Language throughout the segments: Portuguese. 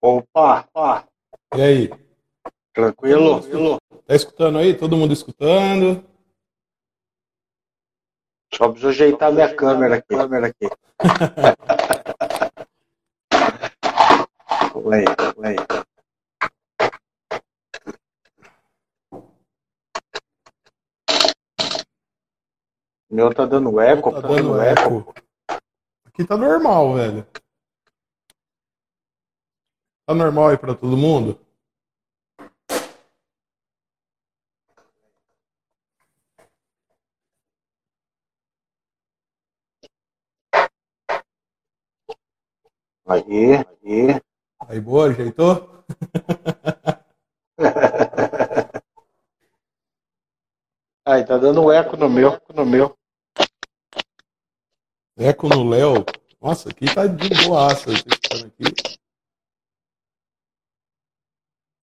Opa, opa, E aí? tranquilo? tranquilo? Tá escutando aí? Todo mundo escutando? Só preciso ajeitar minha câmera aqui. Câmera aqui. Play, play. O meu tá dando eco, Tá dando eco. Aqui tá normal, velho. Tá normal aí pra todo mundo? Aí, aí. Aí, boa, ajeitou? Aí, tá dando eco no meu, eco no meu. Eco no Léo. Nossa, aqui tá de boaça. Vocês aqui?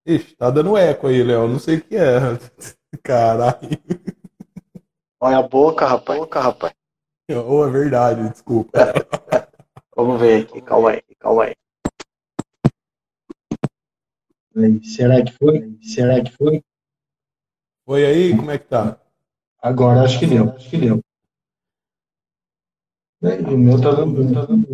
Ixi, tá dando eco aí, Léo. Não sei o que é. Caralho. Olha a boca, rapaz. Boca, rapaz. Ou é verdade, desculpa. Vamos ver aqui, calma aí, calma aí. Será que foi? Será que foi? Foi aí? Como é que tá? Agora acho que deu, acho que deu. O meu tá dando, tá dando.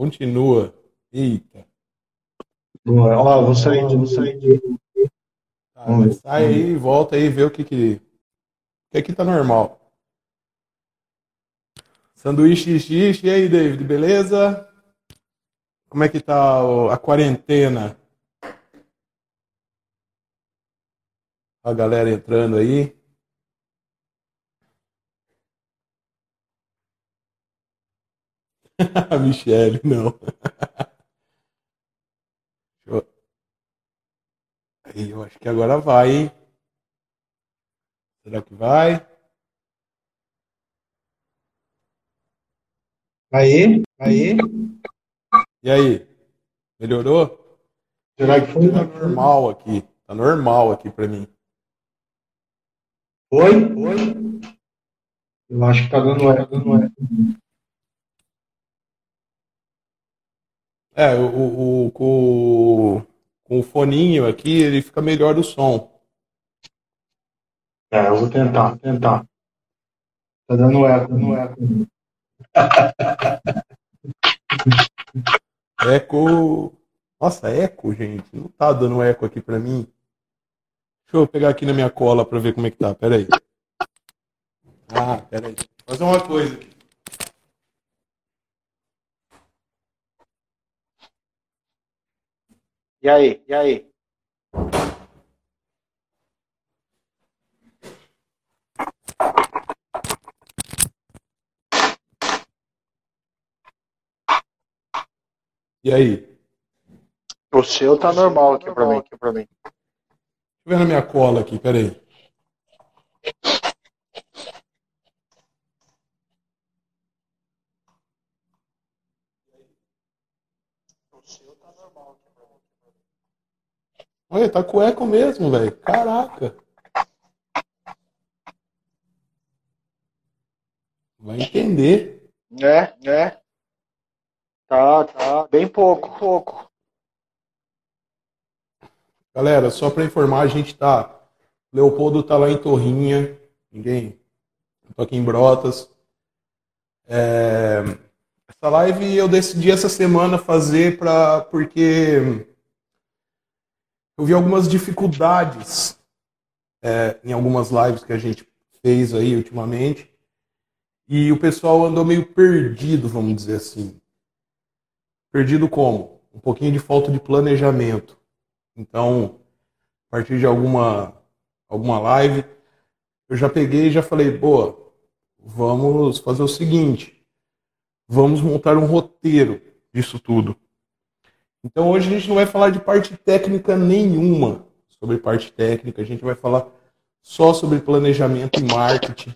Continua. Eita. Boa. Ó, vou sair de, vou sair de. Tá, sai aí, volta aí, vê o que que... O que aqui tá normal. Sanduíche xixi, e aí, David, beleza? Como é que tá a quarentena? A galera entrando aí. A Michele, não. Aí, eu acho que agora vai, hein? Será que vai? Aí, aí. E aí? Melhorou? Será que foi? Tá normal aqui. Tá normal aqui pra mim. Foi? Foi? Eu acho que tá dando eco, dando eco. É, o, o, o- com, o- foninho aqui, ele fica melhor o som. É, eu vou tentar, tentar. Tá dando eco, dando eco. Eco. Nossa, eco, gente. Não tá dando eco aqui pra mim. Deixa eu pegar aqui na minha cola pra ver como é que tá. Pera aí. Ah, pera aí. Fazer uma coisa aqui. E aí, e aí? E aí? O seu tá normal aqui pra mim, aqui pra mim. Deixa eu ver na minha cola aqui, pera Olha, tá com eco mesmo, velho. Caraca. Vai entender. É, é. Tá, tá. Bem pouco, pouco. Galera, só pra informar, a gente tá. Leopoldo tá lá em Torrinha. Ninguém. Eu tô aqui em Brotas. É, Essa live eu decidi essa semana fazer pra... porque eu vi algumas dificuldades é, em algumas lives que a gente fez aí ultimamente. E o pessoal andou meio perdido, vamos dizer assim. Perdido como? Um pouquinho de falta de planejamento. Então, a partir de alguma, alguma live, eu já peguei e já falei, boa, vamos fazer o seguinte, vamos montar um roteiro disso tudo. Então hoje a gente não vai falar de parte técnica nenhuma sobre parte técnica, a gente vai falar só sobre planejamento e marketing.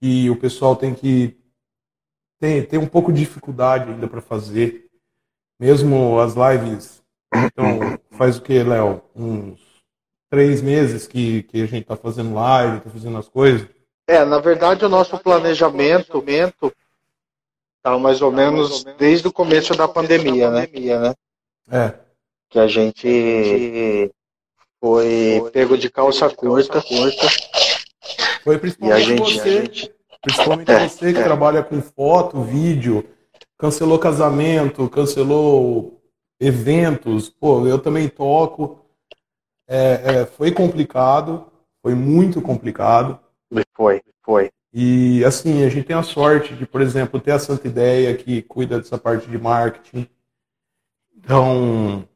E o pessoal tem que tem, tem um pouco de dificuldade ainda para fazer. Mesmo as lives, então faz o que, Léo? Uns três meses que, que a gente tá fazendo live, tá fazendo as coisas. É, na verdade o nosso planejamento tá mais ou menos desde o começo da pandemia, né? É. Que a gente foi pego de calça curta, curta. Foi principalmente gente, você, principalmente É, você que é. trabalha com foto, vídeo, cancelou casamento, cancelou eventos. Pô, eu também toco. É, é, foi complicado, foi muito complicado. foi, foi. E assim, a gente tem a sorte de, por exemplo, ter a Santa Ideia que cuida dessa parte de marketing. Então,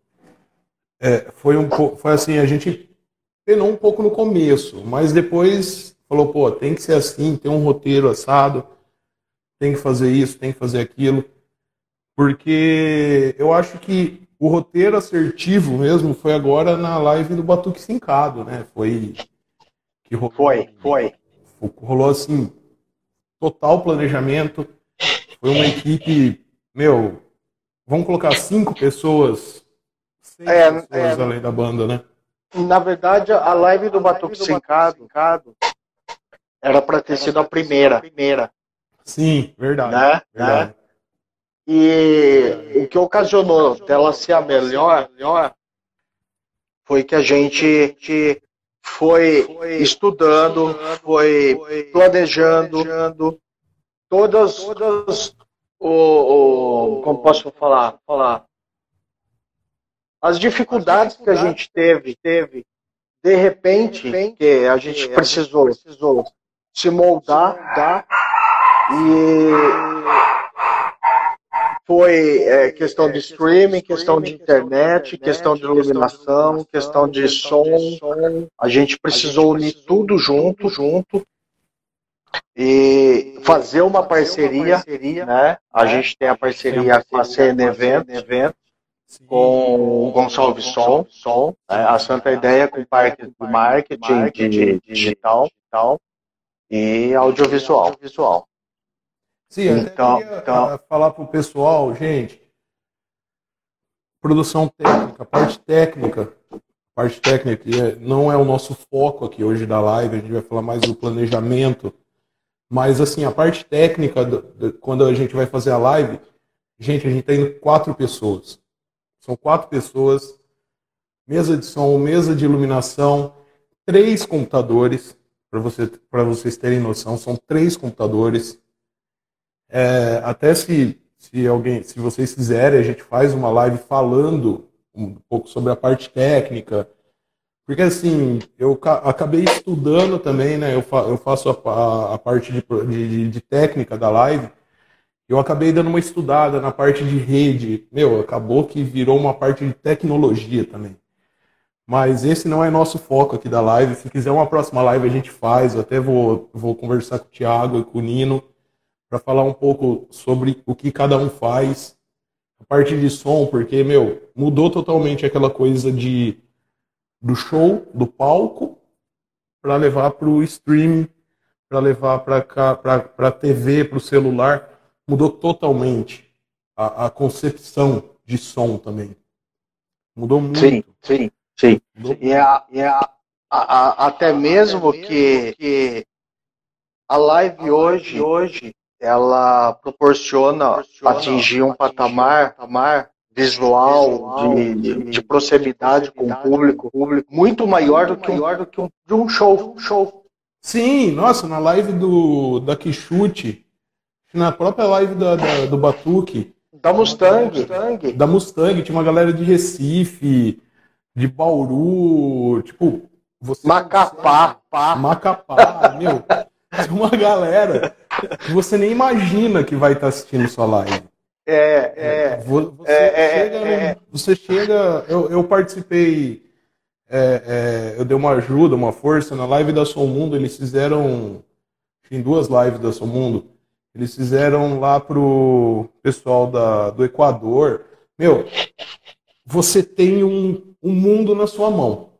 é, foi um pouco, foi assim, a gente penou um pouco no começo, mas depois falou, pô, tem que ser assim, tem um roteiro assado, tem que fazer isso, tem que fazer aquilo. Porque eu acho que o roteiro assertivo mesmo foi agora na live do Batuque Sincado, né? Foi que rolou, Foi, foi. rolou assim, total planejamento. Foi uma equipe, meu, vamos colocar cinco pessoas, seis É, pessoas é. além da banda, né? Na verdade, a live do Batuque Sincado era para ter sido a primeira, primeira, Sim, verdade. né? verdade. E o que ocasionou dela ser a melhor foi que a gente foi estudando, foi planejando todas, todas o, o- como posso falar, falar as dificuldades que a gente teve, teve de repente que a gente precisou, precisou se moldar, tá? e foi é, questão de streaming, questão de internet, questão de iluminação, questão de som. A gente precisou unir tudo junto, junto e fazer uma parceria, né? A gente tem a parceria com a CN Event, Sim. com o Gonçalves Som, Som né? a Santa Ideia com parte de marketing de digital e audiovisual. Visual. Sim, eu Então- queria então- ah, falar pro pessoal, gente, produção técnica, parte técnica, parte técnica é- não é o nosso foco aqui hoje da live, a gente vai falar mais do planejamento, mas assim, a parte técnica, do- do- quando a gente vai fazer a live, gente, a gente tem quatro pessoas, são quatro pessoas, mesa de som, mesa de iluminação, três computadores, para você, vocês terem noção, são três computadores, é, até se, se alguém, se vocês quiserem, a gente faz uma live falando um pouco sobre a parte técnica, porque assim, eu ca- acabei estudando também, né? Eu, fa- eu faço a, a- parte de, de- de técnica da live, eu acabei dando uma estudada na parte de rede, meu, acabou que virou uma parte de tecnologia também. Mas esse não é nosso foco aqui da live. Se quiser uma próxima live a gente faz. Eu até vou, vou conversar com o Thiago e com o Nino para falar um pouco sobre o que cada um faz. A parte de som, porque, meu, mudou totalmente aquela coisa de do show, do palco, para levar para o streaming, para levar para a TV, para o celular. Mudou totalmente a, a concepção de som também. Mudou muito. Sim, sim, sim. Mudou E, a, e a, a- até mesmo que, que a live hoje, hoje ela proporciona atingir um patamar, patamar visual de, de, de proximidade com o público, público muito maior do que um, do que um, de um show, show. Sim, nossa, na live do da Quixute, na própria live da, da- do Batuque, Da Mustang, da Mustang, tinha uma galera de Recife, de Bauru, tipo, você Macapá, pá. Macapá, meu, uma galera que você nem imagina que vai estar assistindo sua live. É, é, Vo- Você É, é, chega, é. você chega, eu, eu participei, é, é, eu dei uma ajuda, uma força na live da Som Mundo. Eles fizeram, em duas lives da Som Mundo, eles fizeram lá pro pessoal da, do Equador. Meu, você tem um, um mundo na sua mão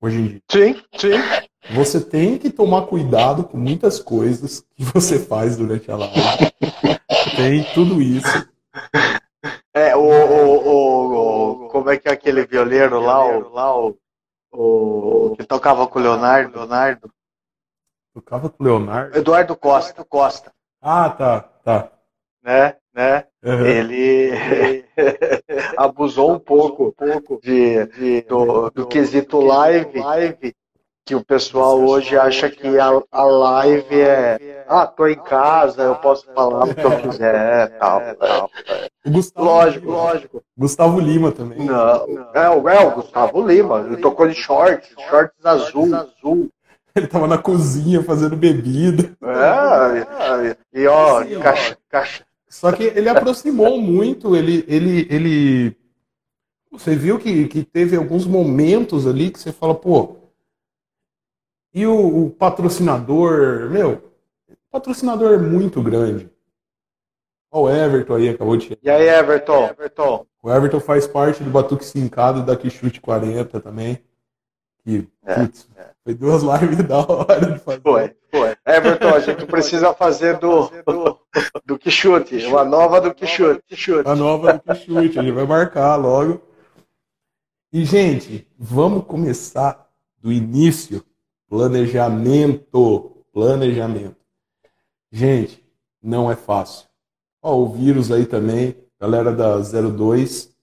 hoje em dia. sim, sim. Você tem que tomar cuidado com muitas coisas que você faz durante a live. Tem tudo isso. É, o, o, o, o- como é que é aquele violeiro lá, o, lá o, o que tocava com o Leonardo, Leonardo? Tocava com o Leonardo? Eduardo Costa, Costa. Ah, tá, tá. Né, né? Uhum. Ele abusou um pouco, um pouco de, de do, do quesito live, live, que o pessoal hoje acha que a, a live é, ah, tô em casa, eu posso falar o que eu quiser, tal, tal. Gustavo Lógico, Lima. lógico. Gustavo Lima também. Não, é, o- é o Gustavo Lima, ele tocou de shorts, shorts azul, azul. Ele tava na cozinha fazendo bebida. É, e ó, Assim, ó. caixa, caixa. Só que ele aproximou muito, ele, ele, ele. Você viu que, que teve alguns momentos ali que você fala, pô. E o, o patrocinador, meu, o patrocinador é muito grande. Ó, o Everton aí acabou de chegar. E aí, Everton? Everton? O Everton faz parte do Batuque Sincado da Quixute 40 também. Que, É, putz, foi duas lives da hora de fazer. Foi, foi. Everton, a gente precisa fazer do, do, do Quixote, uma nova do. Quixote. A nova do Quixute, ele vai marcar logo. E, gente, vamos começar do início. Planejamento. Planejamento. Gente, não é fácil. Ó, o vírus aí também, galera da 02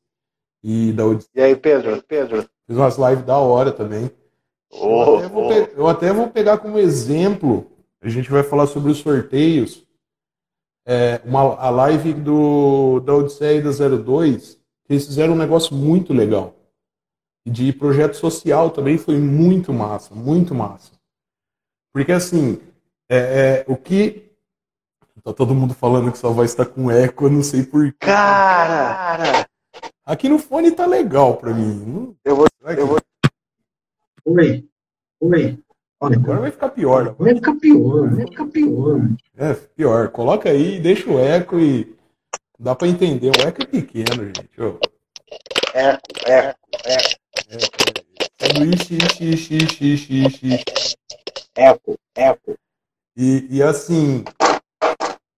e da. E aí, Pedro? Pedro? Fez umas lives da hora também. Ô, eu, até vou ô. pe- eu até vou pegar como exemplo, a gente vai falar sobre os sorteios, é, uma, a live do, da Odisseia e da 02, que eles fizeram um negócio muito legal. De projeto social também foi muito massa, muito massa. Porque assim, é, é, o que. Tá todo mundo falando que sua voz está com eco, eu não sei porquê. Cara, Aqui no fone tá legal pra mim. Eu vou- Será que eu vou- Oi, oi. Olha, Agora vai ficar pior. vai ficar pior, vai ficar pior. É, pior. Coloca aí, deixa o eco e dá pra entender. O eco é pequeno, gente. Ô, é, é, sanduíche, ixi, ixi, ixi, ixi. eco, eco. E, e assim,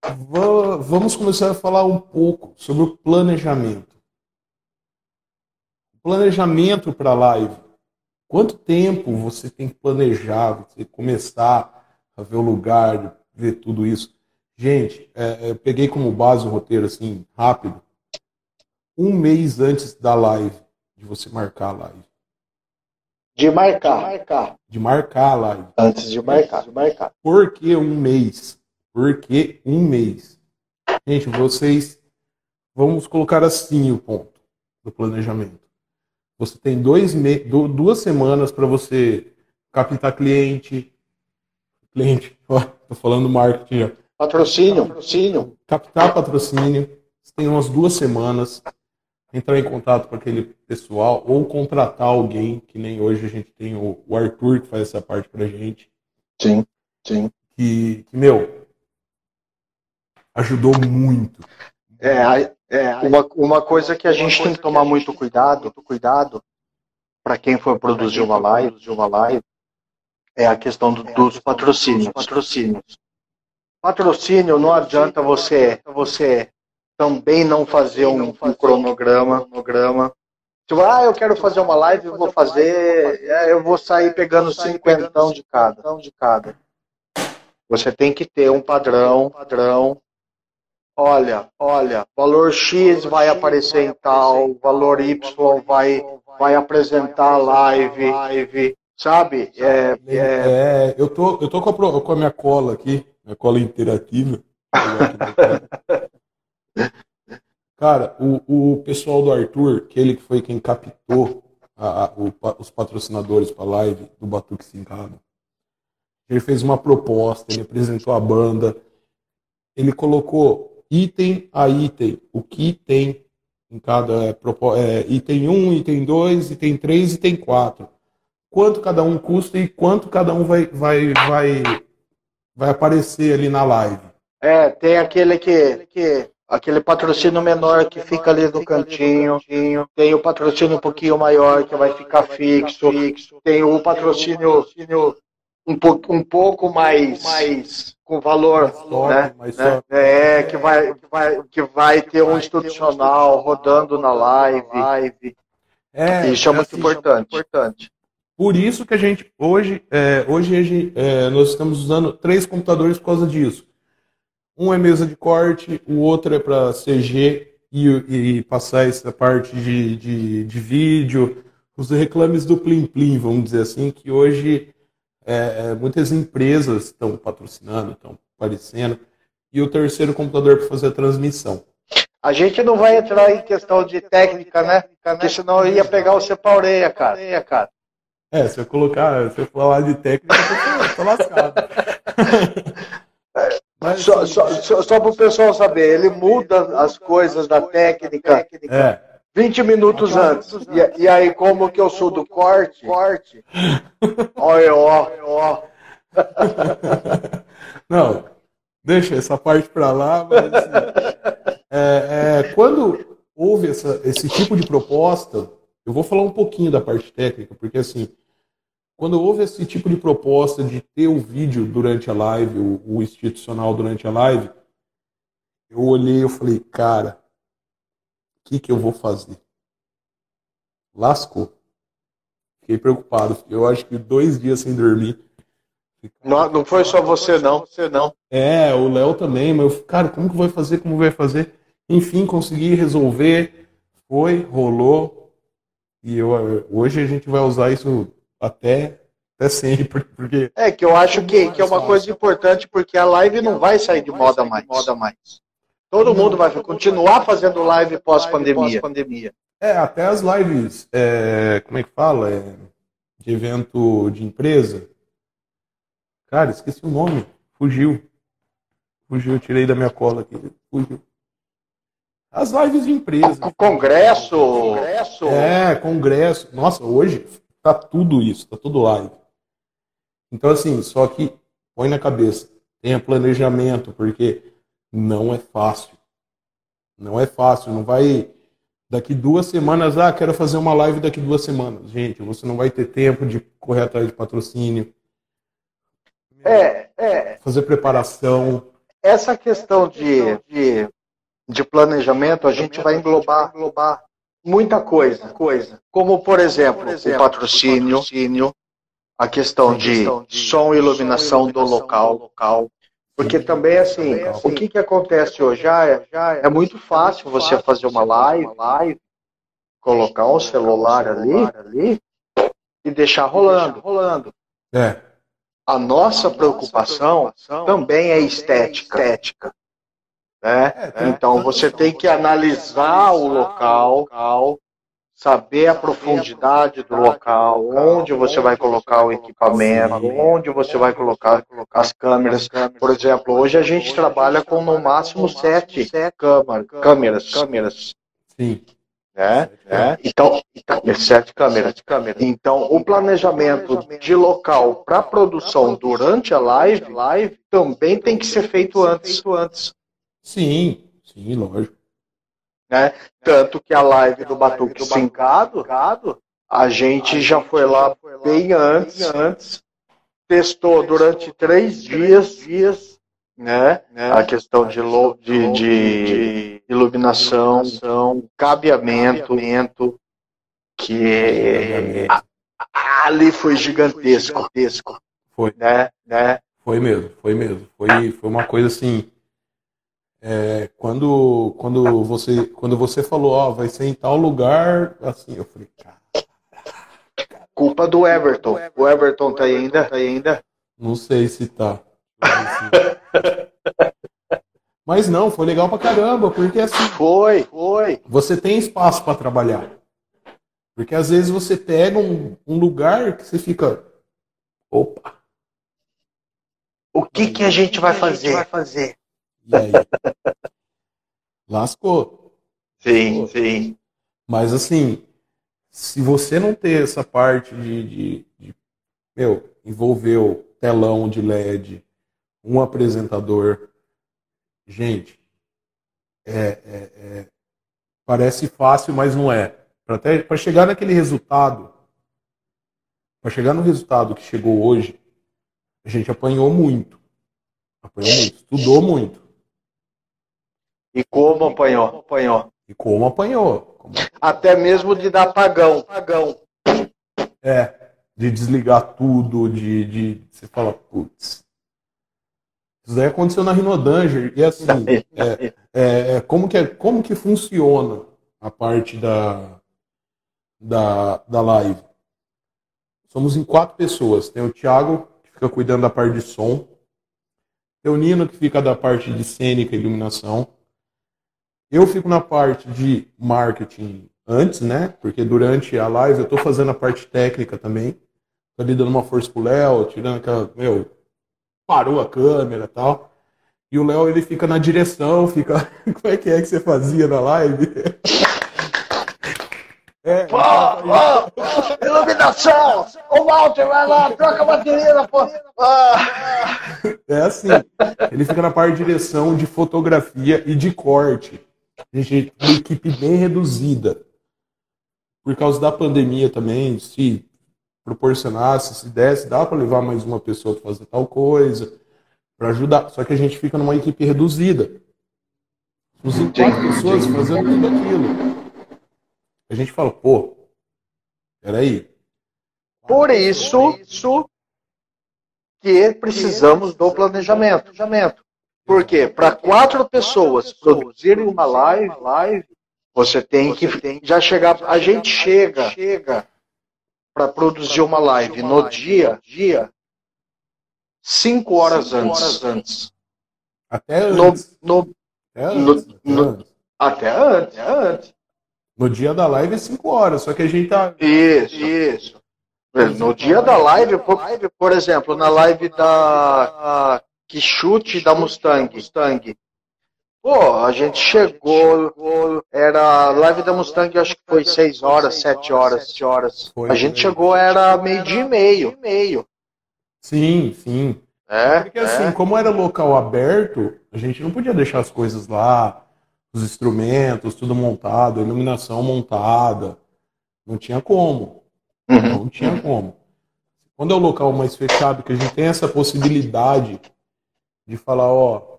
va- vamos começar a falar um pouco sobre o planejamento. Planejamento para a live. Quanto tempo você tem que planejar, você começar a ver o lugar, ver tudo isso? Gente, é, eu peguei como base o roteiro assim, rápido. Um mês antes da live, de você marcar a live. De marcar, marcar. De marcar a live. Antes de marcar, de marcar. Por que um mês? Por que um mês? Gente, vocês. Vamos colocar assim o ponto do planejamento. Você tem dois me... du- duas semanas para você captar cliente. Cliente, ó, tô falando marketing já. Patrocínio, patrocínio. Captar patrocínio. Você tem umas duas semanas. Entrar em contato com aquele pessoal ou contratar alguém, que nem hoje a gente tem o o Arthur que faz essa parte pra gente. Sim, sim. que, que, meu, ajudou muito. É, é uma, uma coisa que a gente tem que tomar muito cuidado, muito cuidado, para quem for produzir uma live, de uma live, é a questão do- dos patrocínios. Patrocínios. Patrocínio não adianta você, você também não fazer um, um cronograma, cronograma. Tipo, ah, eu quero fazer uma live, eu vou fazer, é, eu vou sair pegando cinquentão de cada, de cada. Você tem que ter um padrão, padrão. Olha, olha, valor X vai aparecer em tal, valor Y vai, vai apresentar a live, live, sabe? É, é, É, eu tô, eu tô com a, com a minha cola aqui, minha cola interativa. Cara, o, o pessoal do Arthur, aquele que foi quem captou a- a- o os patrocinadores para a live do Batuque Sincado, ele fez uma proposta, ele apresentou a banda, ele colocou item a item, o que tem em cada é, é, item 1, item 2, item 3, item 4. Quanto cada um custa e quanto cada um vai, vai, vai, vai aparecer ali na live. é, tem aquele que, que aquele patrocínio menor que fica ali no cantinho, tem o patrocínio um pouquinho maior que vai ficar fixo, tem o patrocínio um, po, um pouco mais, mais com valor, né? né? É, que vai, que vai, que vai ter um institucional rodando na live. É, Isso é muito assim, importante. importante. Por isso que a gente hoje, é, hoje é, nós estamos usando três computadores por causa disso. Um é mesa de corte, o outro é para CG e, e, passar essa parte de, de, de, vídeo, os reclames do Plim Plim, vamos dizer assim, que hoje é, é muitas empresas estão patrocinando, estão aparecendo, e o terceiro computador para fazer a transmissão. A gente não vai entrar em questão de técnica, né? Porque senão eu ia pegar você pra orelha, cara. É, se eu colocar, se eu falar de técnica, eu tô lascado. Mas, só, só, só, só para o pessoal saber, ele muda as coisas da técnica é. 20 minutos antes. E, e, aí, como que eu sou do corte, corte olha, ó, ó. Não, deixa essa parte para lá, mas assim, é, é, quando houve essa, esse tipo de proposta, eu vou falar um pouquinho da parte técnica, porque assim, quando houve esse tipo de proposta de ter o vídeo durante a live, o, o institucional durante a live, eu olhei e falei, cara, o que, que eu vou fazer? Lascou. Fiquei preocupado. Eu acho que dois dias sem dormir. Não, não foi só você não, você não. É, o Léo também, mas eu, cara, como que vai fazer? Como vai fazer? Enfim, consegui resolver. Foi, rolou. E eu, hoje a gente vai usar isso até, até sempre. Porque... É, que eu acho que, que é uma coisa importante, porque a live não vai sair de moda mais. Moda mais. Todo mundo vai continuar fazendo live pós-pandemia. É, até as lives, é, como é que fala? É, de evento de empresa. Cara, esqueci o nome. Fugiu. Fugiu, tirei da minha cola aqui. Fugiu. As lives de empresa. Congresso. Congresso. É, congresso. Nossa, hoje tá tudo isso, tá tudo live. Então, assim, só que põe na cabeça, tenha planejamento, porque não é fácil. Não é fácil, não vai. Daqui duas semanas, ah, quero fazer uma live daqui duas semanas. Gente, você não vai ter tempo de correr atrás de patrocínio. É, é. Fazer preparação. Essa questão de, de de planejamento, a gente vai englobar, englobar muita coisa, coisa. Como, por exemplo, por exemplo o patrocínio, patrocínio a questão, a questão de, de som e iluminação, do local, local. Porque também, assim, o que, que acontece hoje? Já é, é muito fácil você fazer uma live, live colocar um celular ali e deixar rolando. rolando. É. A nossa preocupação também é estética. estética. Né? É, é, então você tem que analisar o local, saber a profundidade do local, onde você vai colocar o equipamento, onde você vai colocar as câmeras. Por exemplo, hoje a gente trabalha com no máximo sete câmeras. câmeras. Sim. Né? né? Então, sete câmeras. Então, o planejamento de local para produção durante a live, live também tem que ser feito antes. Sim, sim, lógico. Né? Tanto que a live do Batuque Sincado, a gente já foi lá bem antes, antes testou durante três dias, dias né? A questão de, de, de iluminação, cabeamento, que ali foi gigantesco. Foi. Né? né? Foi mesmo, foi mesmo. Foi, foi uma coisa assim é, quando, quando, você, quando você falou, ó, vai ser em tal lugar, assim, eu falei, cara. Culpa do Everton. O Everton tá aí ainda? Tá aí ainda? Não sei se tá. Mas não, foi legal pra caramba, porque assim. Foi, foi. Você tem espaço para trabalhar. Porque às vezes você pega um, um lugar que você fica. Opa! O que, que a gente vai fazer? E aí? Lascou. Sim, Lascou. sim. Mas assim, se você não ter essa parte de, de, de meu, envolver o telão de LED, um apresentador, gente, é, é, é, parece fácil, mas não é. Para chegar naquele resultado, para chegar no resultado que chegou hoje, a gente apanhou muito. Apanhou muito, estudou muito. E como apanhou? apanhou. E como apanhou. Até mesmo de dar pagão. pagão. É. de desligar tudo, de, de você fala, putz. Isso daí aconteceu na Rinodanger. E assim, é, é, é, como, que é, como que funciona a parte da, da, da live? Somos em quatro pessoas. Tem o Thiago, que fica cuidando da parte de som. Tem o Nino, que fica da parte de cênica e iluminação. Eu fico na parte de marketing antes, né? Porque durante a live eu estou fazendo a parte técnica também. Tô ali dando uma força pro Léo, tirando aquela. Meu, parou a câmera e tal. E o Léo ele fica na direção, fica. Como é que é que você fazia na live? É, pô, pô, iluminação! O Walter vai lá, troca a bateria, pô! Ah. É assim, ele fica na parte de direção de fotografia e de corte. A gente tem uma equipe bem reduzida. Por causa da pandemia também, se proporcionasse, se desse, dá para levar mais uma pessoa para fazer tal coisa, para ajudar. Só que a gente fica numa equipe reduzida. Os quatro pessoas fazendo tudo aquilo. A gente fala, pô, peraí. Por isso, isso que precisamos do planejamento. Porque para quatro pessoas produzirem uma live, live, você tem que já chegar. A gente chega, chega para produzir uma live no dia, dia, cinco horas antes. Até antes. No, no, até antes. No, até antes. Até antes. No dia da live é 5 horas, só que a gente tá. Isso, isso. No dia da live, por, por exemplo, na live da que chute da Mustang, Mustang. Pô, a gente chegou, era live da Mustang, acho que foi 6 horas, 7 horas, 7 horas. A gente chegou, era meio dia e meio, meio. Sim, sim. É, Porque assim, é. como era local aberto, a gente não podia deixar as coisas lá os instrumentos, tudo montado, a iluminação montada. Não tinha como. Uhum. Não tinha como. Quando é um local mais fechado, que a gente tem essa possibilidade de falar, ó.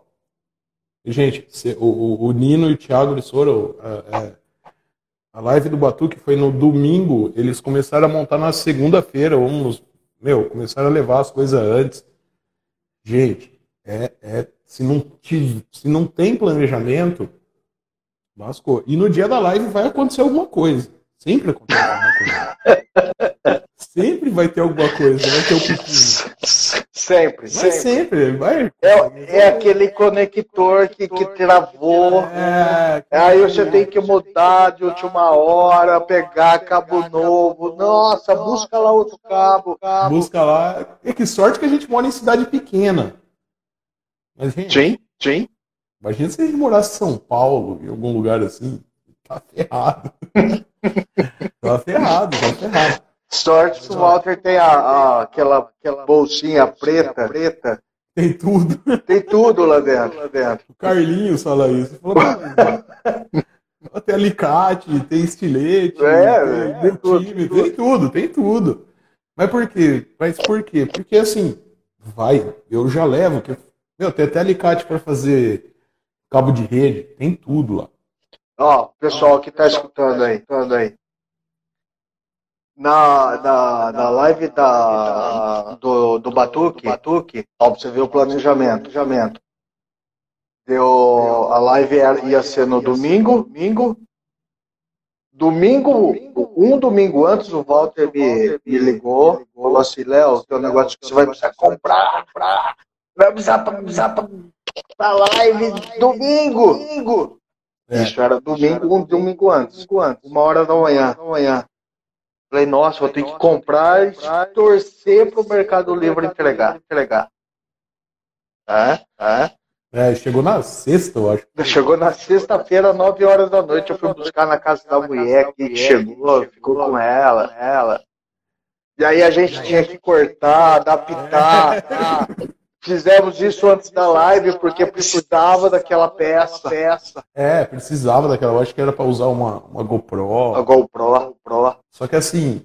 Gente, o, o Nino e o Thiago, foram. É, é, a live do Batuque foi no domingo, eles começaram a montar na segunda-feira, uns. Meu, começaram a levar as coisas antes. Gente, é, é, se, não, se não tem planejamento, Lascou. E no dia da live vai acontecer alguma coisa. Sempre acontece alguma coisa. sempre vai ter alguma coisa, vai ter o um Sempre, vai sempre. sempre. Vai. É, é aquele conector que, que travou. É, aí você tem que mudar de última hora, pegar cabo novo. Nossa, busca lá outro cabo. cabo. Busca lá. E que sorte que a gente mora em cidade pequena. Mas, gente, sim, sim. Imagina se a gente morasse em São Paulo, em algum lugar assim. Tá ferrado. tá ferrado, tá ferrado. Sorte que o Walter tem a, a, aquela, aquela bolsinha preta, preta. Tem tudo. Tem tudo lá dentro. Lá dentro. O Carlinhos fala isso. Falou, tem alicate, tem estilete, é, tem, é, time, tem tudo, tem tudo. Mas por quê? Mas por quê? Porque assim, vai, eu já levo, que, meu, tem até alicate para fazer cabo de rede, tem tudo lá. Ó, pessoal que está escutando aí, escutando aí. Na, na, na live da, do, do Batuque, Batuque, ó, você ver o planejamento. planejamento. Deu, a live ia ser no domingo, domingo. Domingo, um domingo antes, o Walter me, me ligou, falou assim, Léo, tem um negócio que você vai precisar comprar, comprar vai precisar, precisar pra live domingo. domingo. É. Isso era domingo, um domingo antes, uma hora da manhã. Falei, nossa, vou ter que comprar e torcer pro Mercado Livre entregar. entregar. É, é. É, chegou na sexta, eu acho. Chegou na sexta-feira, nove horas da noite. Eu fui buscar na casa da mulher que chegou, ficou com ela, ela. E aí a gente tinha que cortar, adaptar. Fizemos isso antes da live porque precisava daquela peça. peça. É, precisava daquela. Eu acho que era para usar uma, uma GoPro. A GoPro, Pro. Só que assim,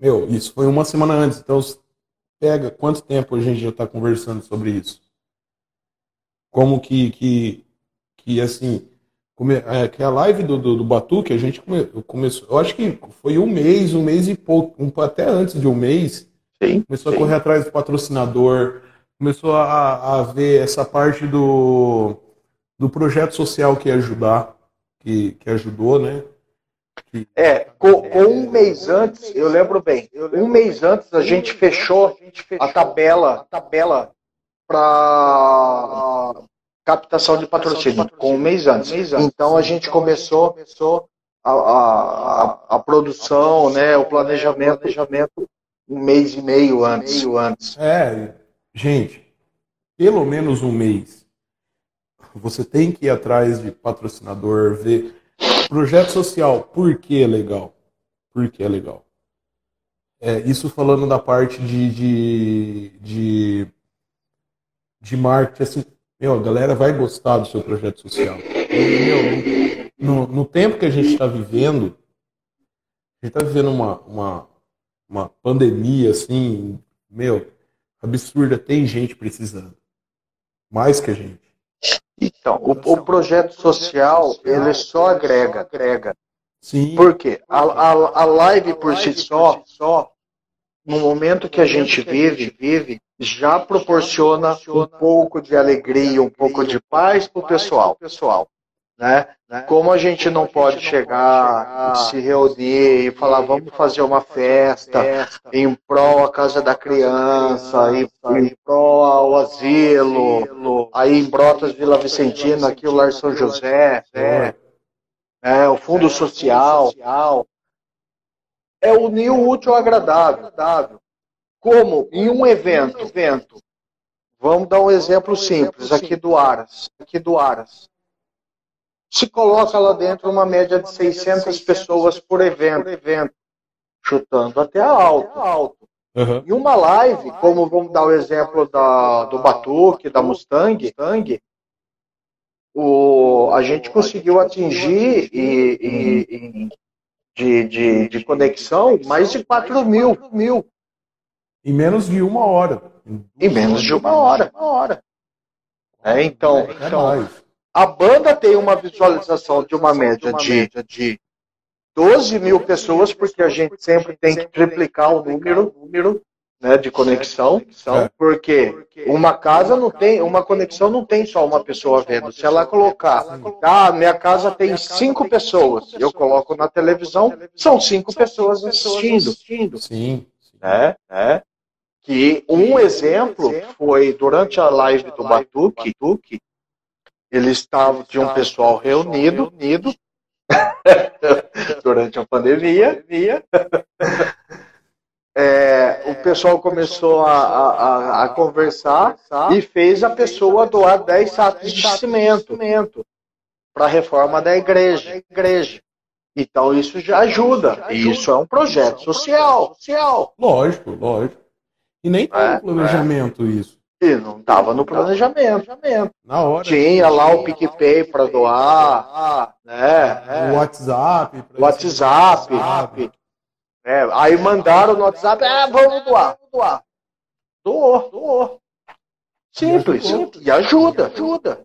meu, isso foi uma semana antes. Então, pega quanto tempo a gente já está conversando sobre isso? Como que, que, que assim, come, é, que a live do, do, do Batuque, a gente come, começou, eu acho que foi um mês, um mês e pouco, um, até antes de um mês, Sim, começou sim. a correr atrás do patrocinador, começou a, a ver essa parte do, do projeto social que ia ajudar, que, que ajudou, né? Que, É, com, com um mês antes, eu lembro bem, um mês antes a gente fechou a tabela, a tabela para captação de patrocínio, com um mês antes. Então a gente começou a, a, a, a produção, né, o planejamento, planejamento um mês e meio antes. antes. É, gente, pelo menos um mês. Você tem que ir atrás de patrocinador, ver. Projeto social, por que é legal? Por que é legal? É, isso falando da parte de, de, de, de marketing, assim, meu, a galera vai gostar do seu projeto social. Meu, no, no tempo que a gente está vivendo, a gente está vivendo uma, uma, uma pandemia, assim, meu, absurda, tem gente precisando. Mais que a gente. Então, o, o projeto social, ele só agrega, agrega. Sim. Por quê? A, a, a live por si só, só, no momento que a gente vive, vive, já proporciona um pouco de alegria, um pouco de paz para o pessoal. Pessoal né? Como a gente não pode chegar, se reunir e falar, vamos fazer uma festa em prol a casa da criança, em, em prol ao asilo, aí em Brotas Vila Vicentina, aqui o Lar São José, né? é, o Fundo Social. É unir o útil ao agradável. Como? Em um evento, evento, vamos dar um exemplo simples aqui do Aras, aqui do Aras se coloca lá dentro uma média de 600 pessoas por evento, evento chutando até alto. Uhum. E uma live, como vamos dar o exemplo da, do Batuque, da Mustang, Mustang o, a gente conseguiu atingir e, e, e de, de, de, conexão mais de 4 mil, mil. Em menos de uma hora. Em menos de uma hora. Uma hora. É, então, é então. A banda tem uma visualização de uma média de, de 12 mil pessoas, porque a gente sempre tem que triplicar o número, número né, de conexão, É. porque uma casa não tem, uma conexão não tem só uma pessoa vendo. Se ela colocar, ah, minha casa tem cinco pessoas, eu coloco na televisão, são cinco pessoas assistindo. Sim. sim. Né? né? Que um exemplo foi durante a live do Batuque, eles estavam, tinha um pessoal reunido, unido durante a pandemia. É, o pessoal começou a, a, a, conversar e fez a pessoa doar 10 sacos de cimento para a reforma da igreja. igreja. Então isso já ajuda. E isso é um projeto social. social. Lógico, lógico. E nem tem É, planejamento isso. E não estava no planejamento. Na hora. Tinha lá o PicPay para doar, né? O WhatsApp. pra- WhatsApp. É, aí mandaram no WhatsApp, ah, vamos doar, vamos doar. Doou, doou. Simples, simples. E ajuda, ajuda.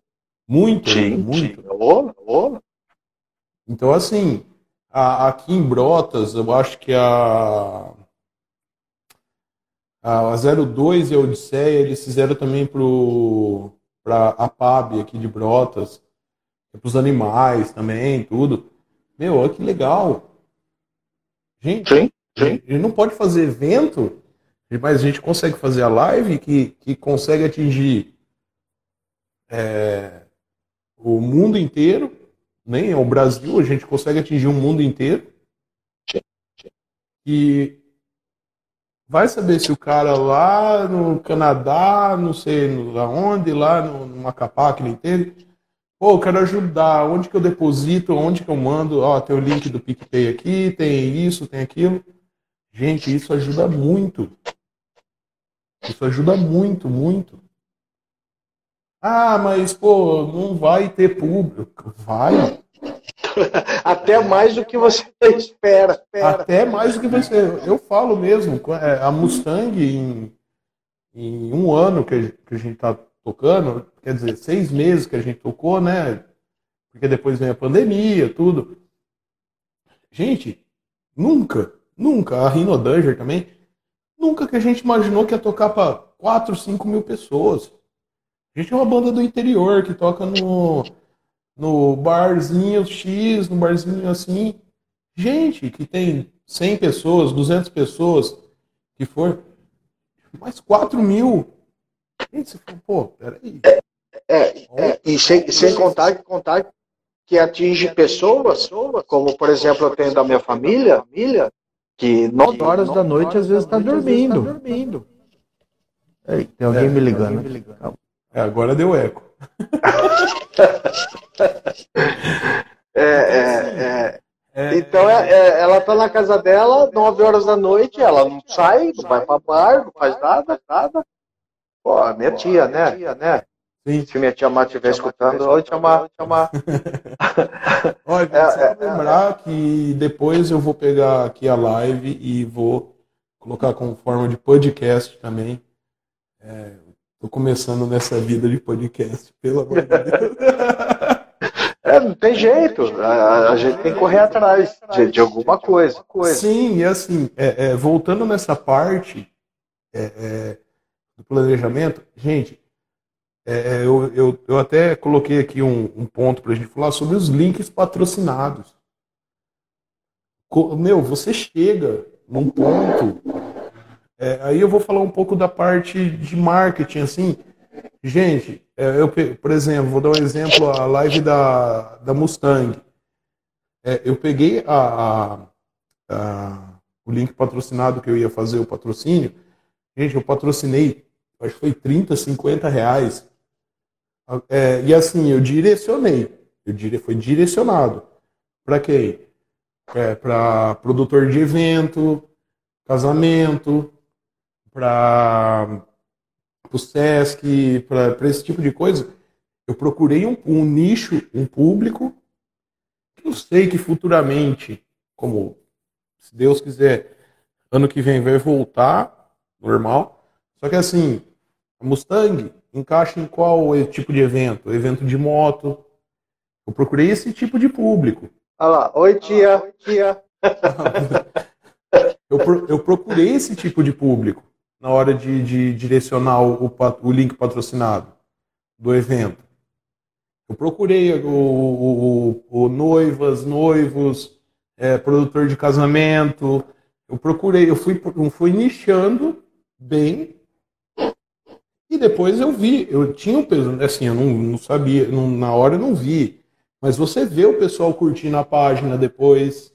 Muito, muito. Doou, doou. Então, assim, a- aqui em Brotas, eu acho que a, a 02 e a Odisseia, eles fizeram também para a PAB aqui de Brotas, para os animais também, tudo. Meu, olha que legal. Gente, Sim, a sim. gente não pode fazer evento, mas a gente consegue fazer a live que, que consegue atingir é, o mundo inteiro, nem o Brasil, a gente consegue atingir o mundo inteiro. E vai saber se o cara lá no Canadá, não sei aonde, lá no, no Macapá, que nem teve, pô, eu quero ajudar, onde que eu deposito, onde que eu mando, ó, tem o link do PicPay aqui, tem isso, tem aquilo. Gente, isso ajuda muito. Isso ajuda muito, muito. Ah, mas, pô, não vai ter público. Vai. Até mais do que você espera. Até mais do que você. Eu falo mesmo, é, a Mustang, em, em um ano que a, gente tá tocando, quer dizer, seis meses que a gente tocou, né? porque depois vem a pandemia, tudo. Gente, nunca, nunca, a Rhino Danger também, nunca que a gente imaginou que ia tocar para 4, 5 mil pessoas. A gente é uma banda do interior que toca no, no barzinho X, no barzinho assim. Gente que tem 100 pessoas, 200 pessoas, que for, mais 4 mil. Gente, você fala, pô, peraí. É, é, e sem, sem contar, contar que atinge pessoas, como por exemplo eu tenho da minha família, família que 9 horas da noite às vezes está dormindo. dormindo. Ei, tem alguém é, me ligando. Me ligando. É, agora deu eco. é, é, é, então ela está na casa dela, 9 horas da noite, ela não sai, não vai para bar, não faz nada, nada. Pô, minha tia, né? né? Sim. Se minha tia Má estiver escutando, tia Má, tia Má. Olha, é, é, lembrar é, que depois eu vou pegar aqui a live e vou colocar como forma de podcast também. Estou começando nessa vida de podcast, pelo amor de Deus. É, não tem jeito. A, a, gente tem que correr atrás de, de alguma coisa. Sim, e assim, é, é, voltando nessa parte é, do planejamento, gente, é, é, eu, eu, eu até coloquei aqui um, um ponto para a gente falar sobre os links patrocinados. Meu, você chega num ponto. É, aí eu vou falar um pouco da parte de marketing, assim. Gente, é, eu, por exemplo, vou dar um exemplo, a live da, da Mustang. É, eu peguei a, a, a, o link patrocinado que eu ia fazer o patrocínio. Gente, eu patrocinei, acho que foi 30, 50 reais é, e assim, eu direcionei. Eu dire, foi direcionado. Para quem? É, para produtor de evento, casamento, para o SESC, para esse tipo de coisa. Eu procurei um, um nicho, um público, que eu sei que futuramente, como se Deus quiser, ano que vem vai voltar normal. Só que assim, a Mustang encaixa em qual tipo de evento? Evento de moto. Eu procurei esse tipo de público. Olha lá, oi tia, oi tia. eu, pro, eu procurei esse tipo de público na hora de, de direcionar o, o, link patrocinado do evento. Eu procurei o, o, noivas, noivos, é, produtor de casamento. Eu procurei, eu fui, fui nichando bem e depois eu vi, eu tinha um peso, assim, eu não, não sabia, não, na hora eu não vi. Mas você vê o pessoal curtindo a página depois.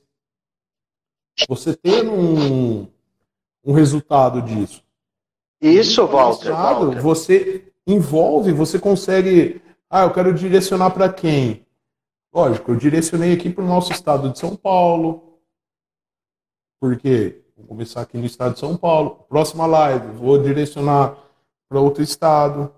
Você tendo um, um resultado disso. Isso, Walter, Walter. Você envolve, você consegue. Ah, eu quero direcionar para quem? Lógico, eu direcionei aqui para o nosso estado de São Paulo. Porque vou começar aqui no estado de São Paulo. Próxima live, vou direcionar para outro estado.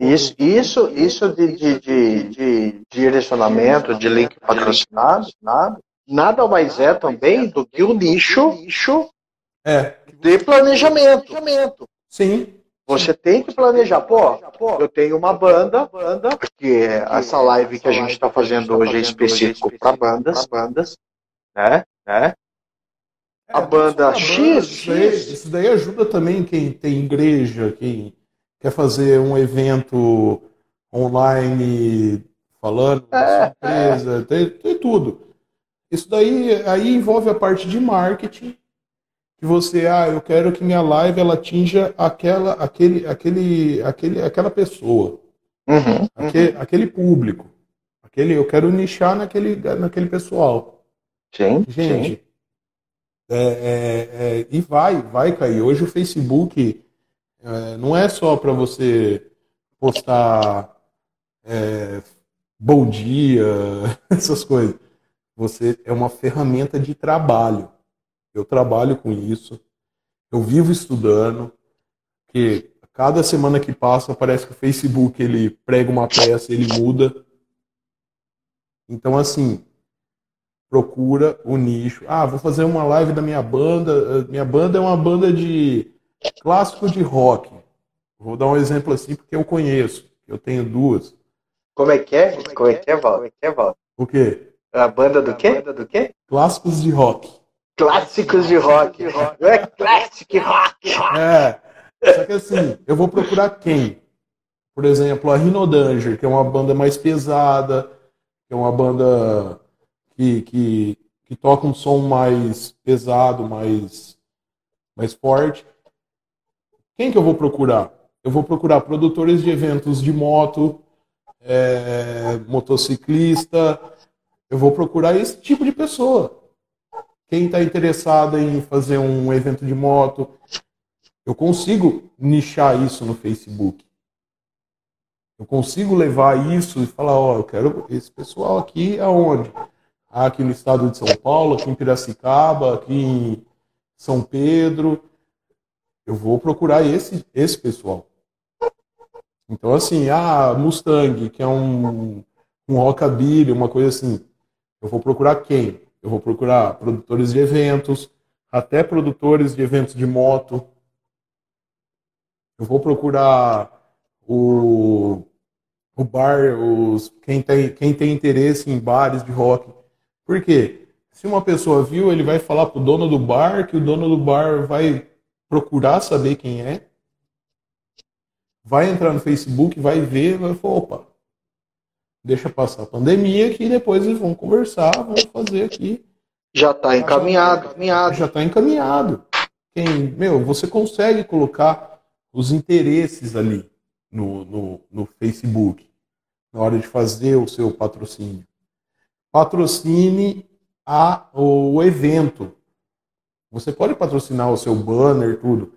Isso, isso, isso de, de, de, de, direcionamento, de link patrocinado, nada, nada mais é também do que o nicho, nicho é. De planejamento. Sim. Você tem que planejar, pô, eu tenho uma banda, banda, porque essa live que a gente está fazendo hoje é específico para bandas, bandas, né? né? a banda X, isso, daí, isso daí ajuda também quem tem igreja, quem quer fazer um evento online falando da é, sua empresa, é. tem, tem, tudo. Isso daí aí envolve a parte de marketing, que você, ah, eu quero que minha live ela atinja aquela, aquele, aquele, aquele, aquela pessoa, uhum, aquele, uhum. aquele público, aquele, eu quero nichar naquele, naquele pessoal. Sim, gente. Sim é, é, é, e vai, vai cair. Hoje o Facebook é, não é só para você postar é, bom dia, essas coisas. Você é uma ferramenta de trabalho. Eu trabalho com isso. Eu vivo estudando. Que cada semana que passa parece que o Facebook ele prega uma peça, ele muda. Então assim, procura o nicho. Ah, vou fazer uma live da minha banda. Minha banda é uma banda de clássico de rock. Vou dar um exemplo assim porque eu conheço. Eu tenho duas. Como é que é? Como é que é, Val? Como é que é, Val? O quê? A banda do quê? do quê? Clássicos de rock. Clássicos de rock. Não é classic rock. É. Só que assim, eu vou procurar quem? Por exemplo, a Rhino Danger, que é uma banda mais pesada, que é uma banda que, que, que toca um som mais pesado, mais, mais forte. Quem que eu vou procurar? Eu vou procurar produtores de eventos de moto, é, motociclista. Eu vou procurar esse tipo de pessoa. Quem está interessado em fazer um evento de moto, eu consigo nichar isso no Facebook. Eu consigo levar isso e falar, ó, eu quero esse pessoal aqui aonde? Aqui no estado de São Paulo, aqui em Piracicaba, aqui em São Pedro. Eu vou procurar esse, esse pessoal. Então, assim, ah, Mustang, que é um, um rockabilly, uma coisa assim, eu vou procurar quem? Eu vou procurar produtores de eventos, até produtores de eventos de moto. Eu vou procurar o, o bar, os, quem, tem, quem tem interesse em bares de rock. Por quê? Se uma pessoa viu, ele vai falar pro dono do bar, que o dono do bar vai procurar saber quem é, vai entrar no Facebook, vai ver, vai falar, opa, deixa passar a pandemia que depois eles vão conversar, vão fazer aqui. Já está encaminhado, encaminhado. Já está encaminhado. Quem, meu, você consegue colocar os interesses ali no, no, no Facebook na hora de fazer o seu patrocínio. Patrocine a, o evento. Você pode patrocinar o seu banner, tudo,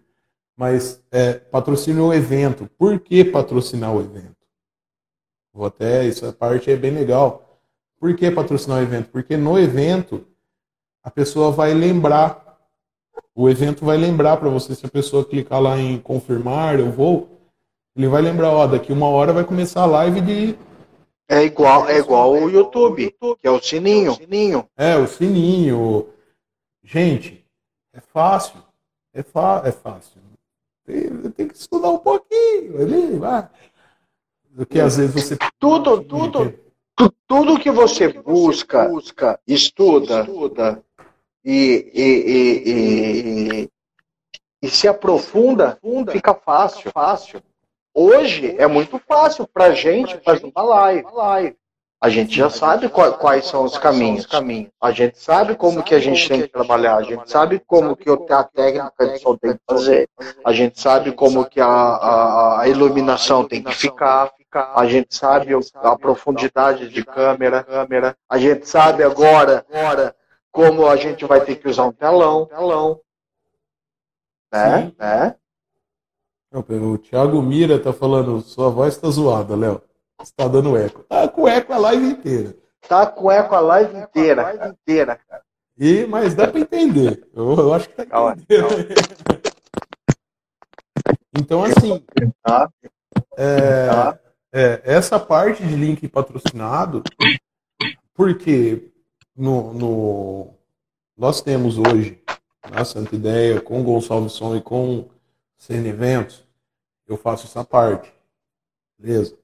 mas é, patrocine o evento. Por que patrocinar o evento? Vou até, essa parte é bem legal. Por que patrocinar o evento? Porque no evento a pessoa vai lembrar. O evento vai lembrar para você, se a pessoa clicar lá em confirmar, eu vou, ele vai lembrar, ó, daqui uma hora vai começar a live de. É igual, é igual o YouTube, que é o sininho. É, o sininho. Gente, é fácil. É, fa é fácil. Tem, tem, que estudar um pouquinho ali, vai. Porque às vezes você. Tudo, tudo, tudo que você busca, busca estuda, estuda e, e, e, e, se aprofunda, fica fácil, fácil. Hoje é muito fácil para a gente fazer uma live. A gente já sabe quais são os caminhos. A gente sabe como que a gente tem que trabalhar. A gente sabe como que a técnica de som tem que fazer. A gente sabe como que a, a, iluminação tem que ficar. A gente sabe a profundidade de câmera. A gente sabe agora, agora como a gente vai ter que usar um telão. telão. Né? né? O Thiago Mira tá falando, sua voz tá zoada, Léo. Está dando eco. Tá com eco a live inteira. Tá com eco a live inteira, a live inteira, cara. E, mas dá para entender. Eu, eu, acho que tá entendendo. Então, assim, tá. é, tá. é, essa parte de link patrocinado, porque no, no, nós temos hoje na Santa Ideia, com Gonçalves Som e com CN Eventos, eu faço essa parte. Beleza?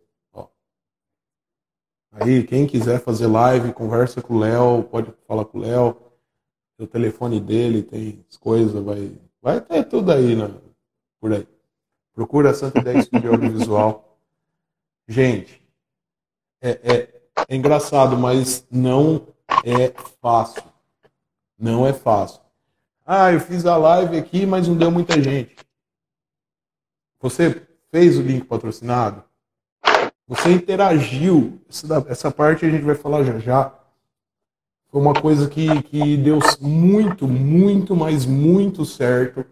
Aí, quem quiser fazer live, conversa com o Léo, pode falar com o Léo. O telefone dele tem as coisas, vai, vai ter tudo aí, né? Por aí. Procura Santa Ideia Estúdio Audiovisual. Gente, é, é, é engraçado, mas não é fácil. Não é fácil. Ah, eu fiz a live aqui, mas não deu muita gente. Você fez o link patrocinado? Você interagiu. Essa parte a gente vai falar já já. Foi uma coisa que, que deu muito, muito, mas muito certo.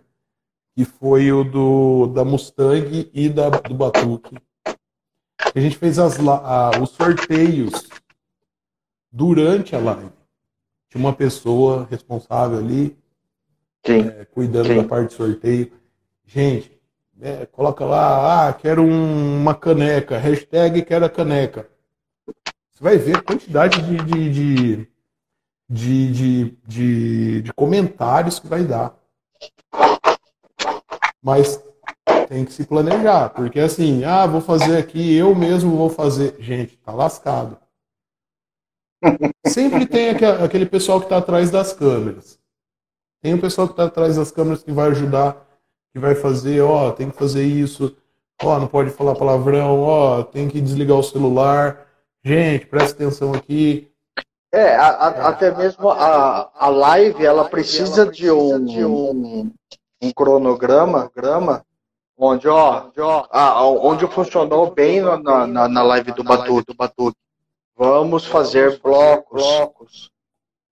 Que foi o do, da Mustang e da, do Batuque. A gente fez as, a, os sorteios durante a live. Tinha uma pessoa responsável ali, é, cuidando Sim. da parte de sorteio. Gente, é, coloca lá, ah, quero um, uma caneca, hashtag quero a caneca. Você vai ver a quantidade de, de, de, de, de, de, comentários que vai dar. Mas tem que se planejar, porque assim, ah, vou fazer aqui, eu mesmo vou fazer. Gente, tá lascado. Sempre tem aquele pessoal que está atrás das câmeras. Tem o pessoal que está atrás das câmeras que vai ajudar, que vai fazer, ó, tem que fazer isso, ó, não pode falar palavrão, ó, tem que desligar o celular. Gente, presta atenção aqui. É, a, a, até mesmo a, a live, ela precisa de um, de um, um cronograma, grama, onde, ó, onde funcionou bem na, na, na live do Batuque. Vamos fazer blocos.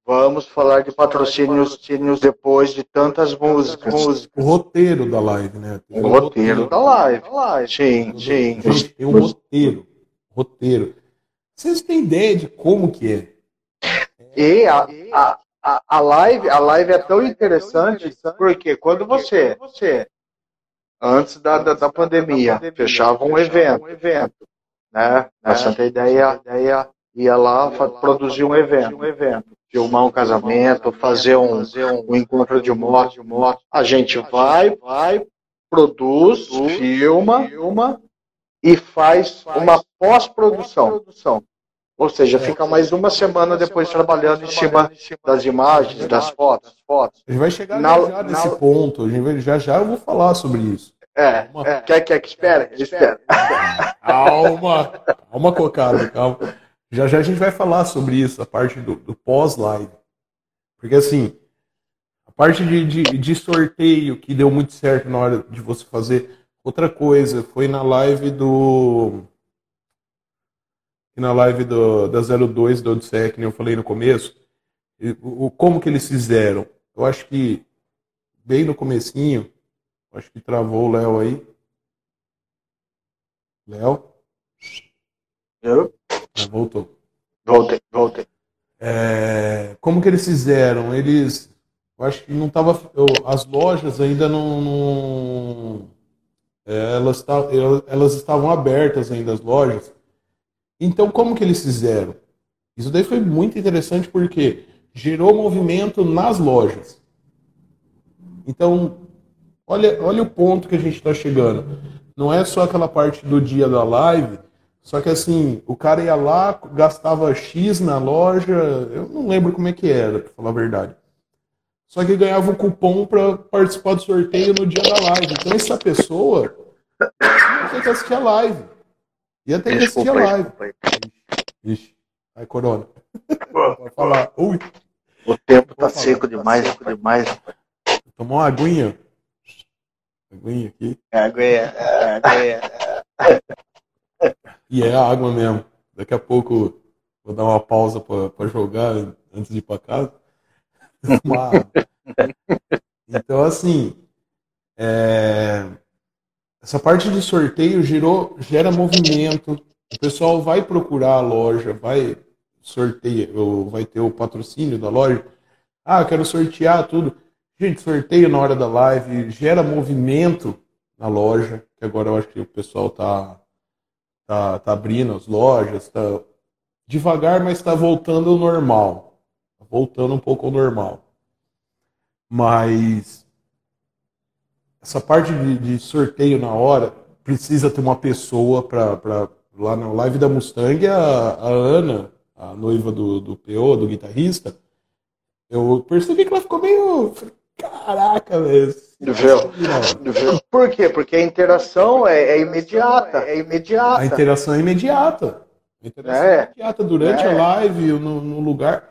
Vamos falar de patrocínios depois de tantas músicas. O roteiro da live, né? O, o roteiro, roteiro da live. Sim, sim. Tem um roteiro. Roteiro. Vocês têm ideia de como que é? E a, a, a, a live, a live é tão interessante porque quando você, você antes da, da, da pandemia, fechava um evento, né? Essa é a ideia, ideia ia lá produzir um evento, um evento, filmar um casamento, fazer um, um encontro de moto, A gente vai, vai, produz, filma, filma e faz uma pós-produção. Ou seja, fica mais uma semana depois trabalhando em cima das imagens, das fotos. fotos. A gente vai chegar na, já nesse na... ponto, a gente já já eu vou falar sobre isso. É, é. Quer, quer que espere? Espera. Calma, calma, cocada, calma. Já já a gente vai falar sobre isso, a parte do, do pós-live. Porque assim, a parte de, de, de, sorteio que deu muito certo na hora de você fazer. Outra coisa, foi na live do. Na live do, da 02 do Odisseia, que nem eu falei no começo. O, como que eles fizeram? Eu acho que bem no comecinho, acho que travou o Léo aí. Léo? Eu? Ah, voltou. Voltei, voltei. É, como que eles fizeram? Eles, eu acho que não tava, as lojas ainda não, não é, elas, elas estavam abertas ainda as lojas. Então como que eles fizeram? Isso daí foi muito interessante porque gerou movimento nas lojas. Então, olha, olha o ponto que a gente está chegando. Não é só aquela parte do dia da live só que assim, o cara ia lá, gastava X na loja, eu não lembro como é que era, pra falar a verdade. Só que ganhava um cupom para participar do sorteio no dia da live. Então essa pessoa ia ter que assistir a live. Ia ter que assistir a live. Ixi, aí corona. Pode falar. Ui. O tempo tá seco demais, seco demais. Tomou uma aguinha. Aguinha aqui. É aguinha, é aguinha. E é água mesmo. Daqui a pouco vou dar uma pausa para jogar antes de ir para casa. então, assim, é... essa parte de sorteio gerou, gera movimento. O pessoal vai procurar a loja, vai sorteia, vai ter o patrocínio da loja. Ah, quero sortear tudo. Gente, sorteio na hora da live, gera movimento na loja, que agora eu acho que o pessoal está tá, tá abrindo as lojas, tá devagar, mas está voltando ao normal. Tá voltando um pouco ao normal. Mas essa parte de, de sorteio na hora precisa ter uma pessoa para lá na live da Mustang, a, a Ana, a noiva do, do PO, do guitarrista, eu percebi que ela ficou meio. Caraca, velho. Por quê? Porque a interação é, é, imediata. É imediata. A interação é imediata. A interação é, é imediata durante é. a live, no, no lugar.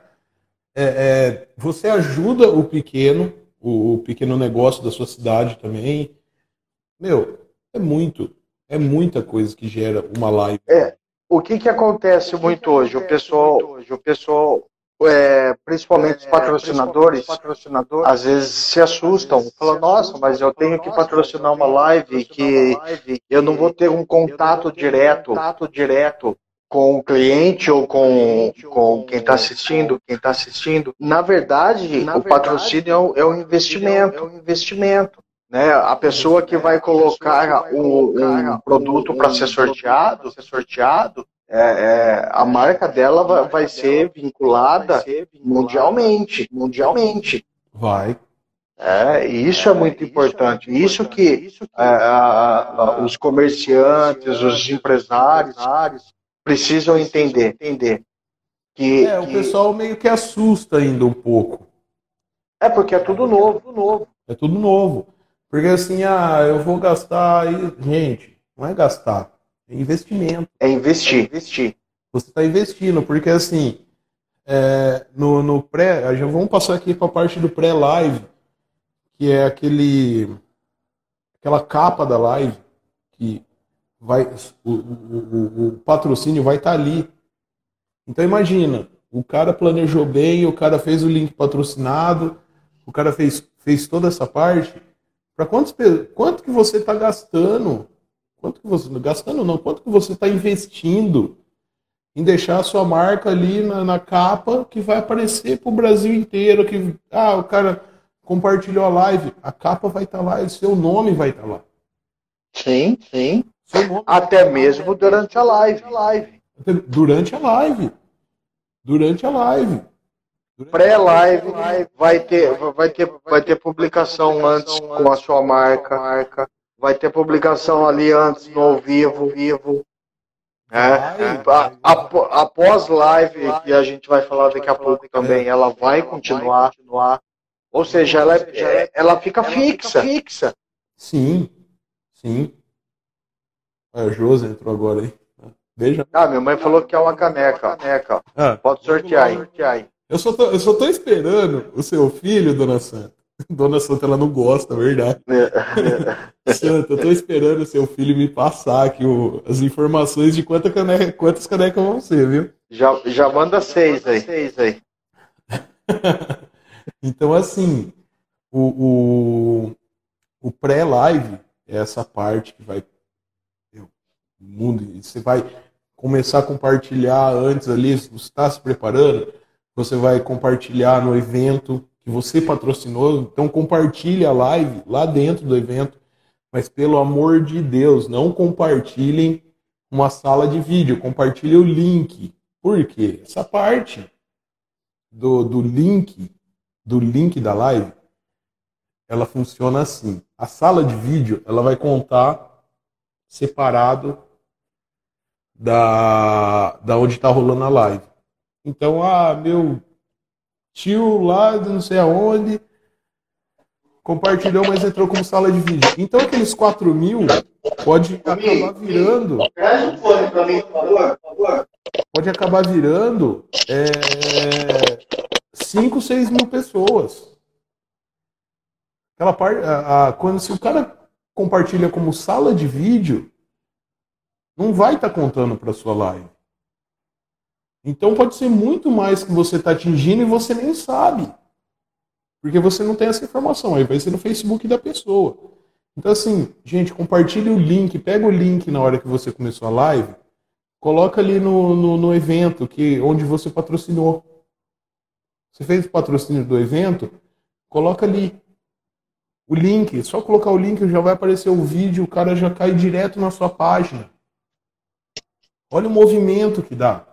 É, é, você ajuda o pequeno, o, o, pequeno negócio da sua cidade também. Meu, é muito. É muita coisa que gera uma live. É. O que, que acontece muito hoje? O pessoal, o pessoal é, principalmente os patrocinadores, patrocinadores, às vezes se assustam, falam, nossa, mas eu tenho que patrocinar uma live que eu não vou ter um contato direto, direto com o cliente ou com, com quem está assistindo, quem está assistindo. Na verdade, o patrocínio é um, é um investimento, é um investimento. Né? A pessoa que vai colocar o, um produto para ser sorteado, ser sorteado, é, é, a marca dela vai, vai ser vinculada mundialmente, mundialmente. Vai. É, isso é muito importante. Isso que é, a, a, os comerciantes, os empresários precisam entender. entender que, é, o pessoal meio que assusta ainda um pouco. É porque é tudo novo, tudo novo. É tudo novo. Porque assim, ah, eu vou gastar. Gente, não é gastar, é investimento. É investir, investir. Você está investindo, porque assim, é, no, no pré, já vamos passar aqui para a parte do pré-live, que é aquele aquela capa da live que vai o, o, o, o patrocínio vai estar tá ali. Então imagina, o cara planejou bem, o cara fez o link patrocinado, o cara fez, fez toda essa parte. Para quantos quanto que você está gastando? Quanto que você gastando não? Quanto que você está investindo em deixar a sua marca ali na, na capa que vai aparecer para o Brasil inteiro? Que ah, o cara compartilhou a live, a capa vai estar tá lá, e seu nome vai estar tá lá. Sim, sim. Até mesmo durante a live. Durante a live. Durante a live. Pré-live vai ter, vai, ter, vai ter publicação antes com a sua marca. marca. Vai ter publicação ali antes no ao vivo. vivo. É, após live, que a gente vai falar daqui a pouco também, ela vai continuar. Ou seja, ela, é, ela fica fixa. fixa. Sim, sim. A Josi entrou agora aí. Veja. Ah, minha mãe falou que é uma caneca. caneca. Ah, Pode sortear aí. Eu só, tô, eu só tô esperando o seu filho, dona Santa. Dona Santa, ela não gosta, é verdade. É. Santa, eu tô esperando o seu filho me passar aqui o, as informações de quanta caneca, quantas canecas vão ser, viu? Já, já manda seis aí. Seis aí. então, assim, o, o, o pré-live é essa parte que vai. O mundo, você vai começar a compartilhar antes ali, você está se preparando você vai compartilhar no evento que você patrocinou. Então compartilhe a live lá dentro do evento. Mas pelo amor de Deus, não compartilhem uma sala de vídeo, compartilhe o link. Por quê? Essa parte do, do link, do link da live, ela funciona assim. A sala de vídeo, ela vai contar separado da, da onde está rolando a live. Então, ah, meu tio lá não sei aonde compartilhou, mas entrou como sala de vídeo. Então, aqueles 4 mil pode acabar virando. Pode acabar virando é, 5, 6 mil pessoas. Aquela parte, a, a, quando se o cara compartilha como sala de vídeo, não vai estar tá contando para sua live. Então pode ser muito mais que você está atingindo e você nem sabe. Porque você não tem essa informação. Aí vai ser no Facebook da pessoa. Então, assim, gente, compartilhe o link, pega o link na hora que você começou a live, coloca ali no, no, no evento que onde você patrocinou. Você fez o patrocínio do evento, coloca ali o link. Só colocar o link já vai aparecer o vídeo, o cara já cai direto na sua página. Olha o movimento que dá.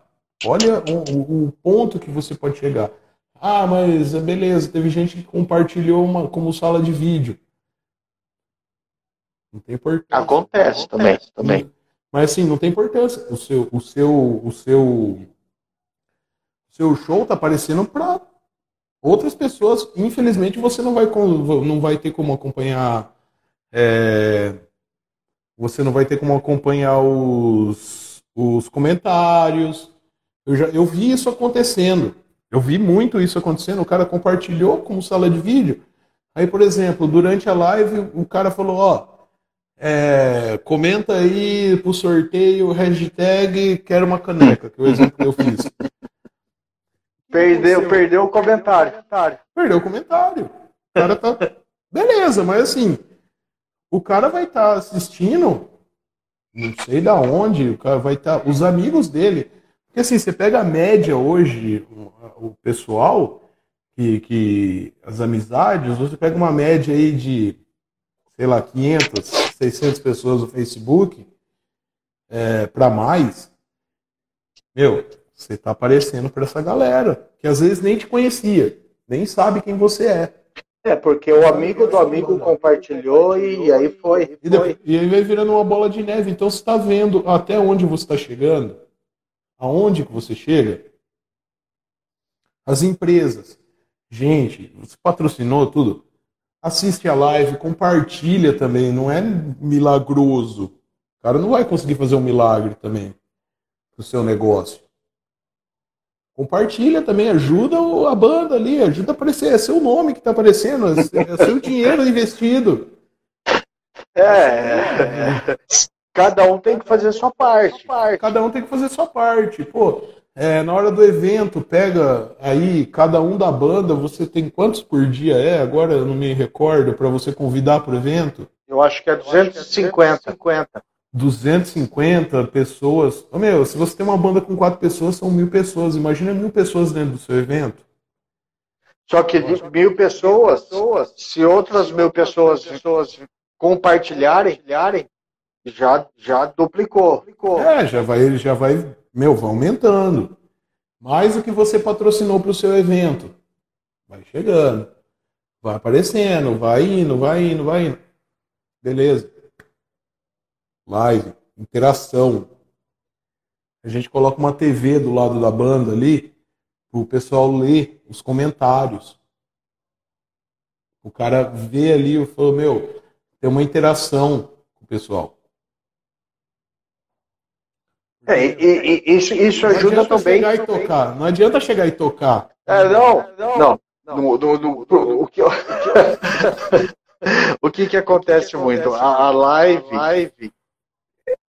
Olha o, o, ponto que você pode chegar. Ah, mas beleza, teve gente que compartilhou uma, como sala de vídeo. Não tem importância. Acontece, Acontece também, também. Mas assim, não tem importância. O seu, o seu, o seu, o seu show tá aparecendo para outras pessoas. Infelizmente, você não vai, não vai ter como acompanhar. É, você não vai ter como acompanhar os, os comentários eu, já, eu vi isso acontecendo. Eu vi muito isso acontecendo. O cara compartilhou como sala de vídeo. Aí, por exemplo, durante a live, o cara falou: Ó, é, comenta aí pro sorteio, hashtag quero uma caneca, que é o exemplo que eu fiz. Perdeu, perdeu o comentário. Perdeu o comentário. O cara tá. Beleza, mas assim, o cara vai estar tá assistindo, não sei da onde, o cara vai estar. Tá, os amigos dele. Porque assim, você pega a média hoje, o pessoal, que, que as amizades, você pega uma média aí de, sei lá, 500, 600 pessoas no Facebook, é, para mais, meu, você tá aparecendo para essa galera, que às vezes nem te conhecia, nem sabe quem você é. É, porque o amigo do amigo compartilhou e aí foi. E, depois, e aí vai virando uma bola de neve. Então você está vendo até onde você está chegando, aonde que você chega. As empresas, gente, você patrocinou tudo. Assiste a live, compartilha também. Não é milagroso. O cara não vai conseguir fazer um milagre também pro seu negócio. Compartilha também, ajuda a banda ali, ajuda a aparecer. É seu nome que está aparecendo, é, é seu dinheiro investido. É, é, cada um tem que fazer a sua parte. Cada um tem que fazer a sua parte. Pô, é, na hora do evento, pega aí cada um da banda, você tem quantos por dia é? Agora eu não me recordo, para você convidar para o evento? Eu acho que é 250. 250 pessoas. Oh, meu, se você tem uma banda com quatro pessoas, são mil pessoas. Imagina mil pessoas dentro do seu evento. Só que mil pessoas, se outras mil pessoas, pessoas compartilharem, já, já duplicou. É, já vai, já vai, meu, vai aumentando. Mais o que você patrocinou para o seu evento. Vai chegando. Vai aparecendo, vai indo, vai indo, vai indo. Beleza live, interação. A gente coloca uma TV do lado da banda ali, para o pessoal ler os comentários. O cara vê ali e falou, meu, tem uma interação com o pessoal. É, e, e, isso, isso ajuda também. Chegar e tocar. Não adianta chegar e tocar. É, não, não. não. No, no, no, no, o que, o que que acontece muito? A, a live,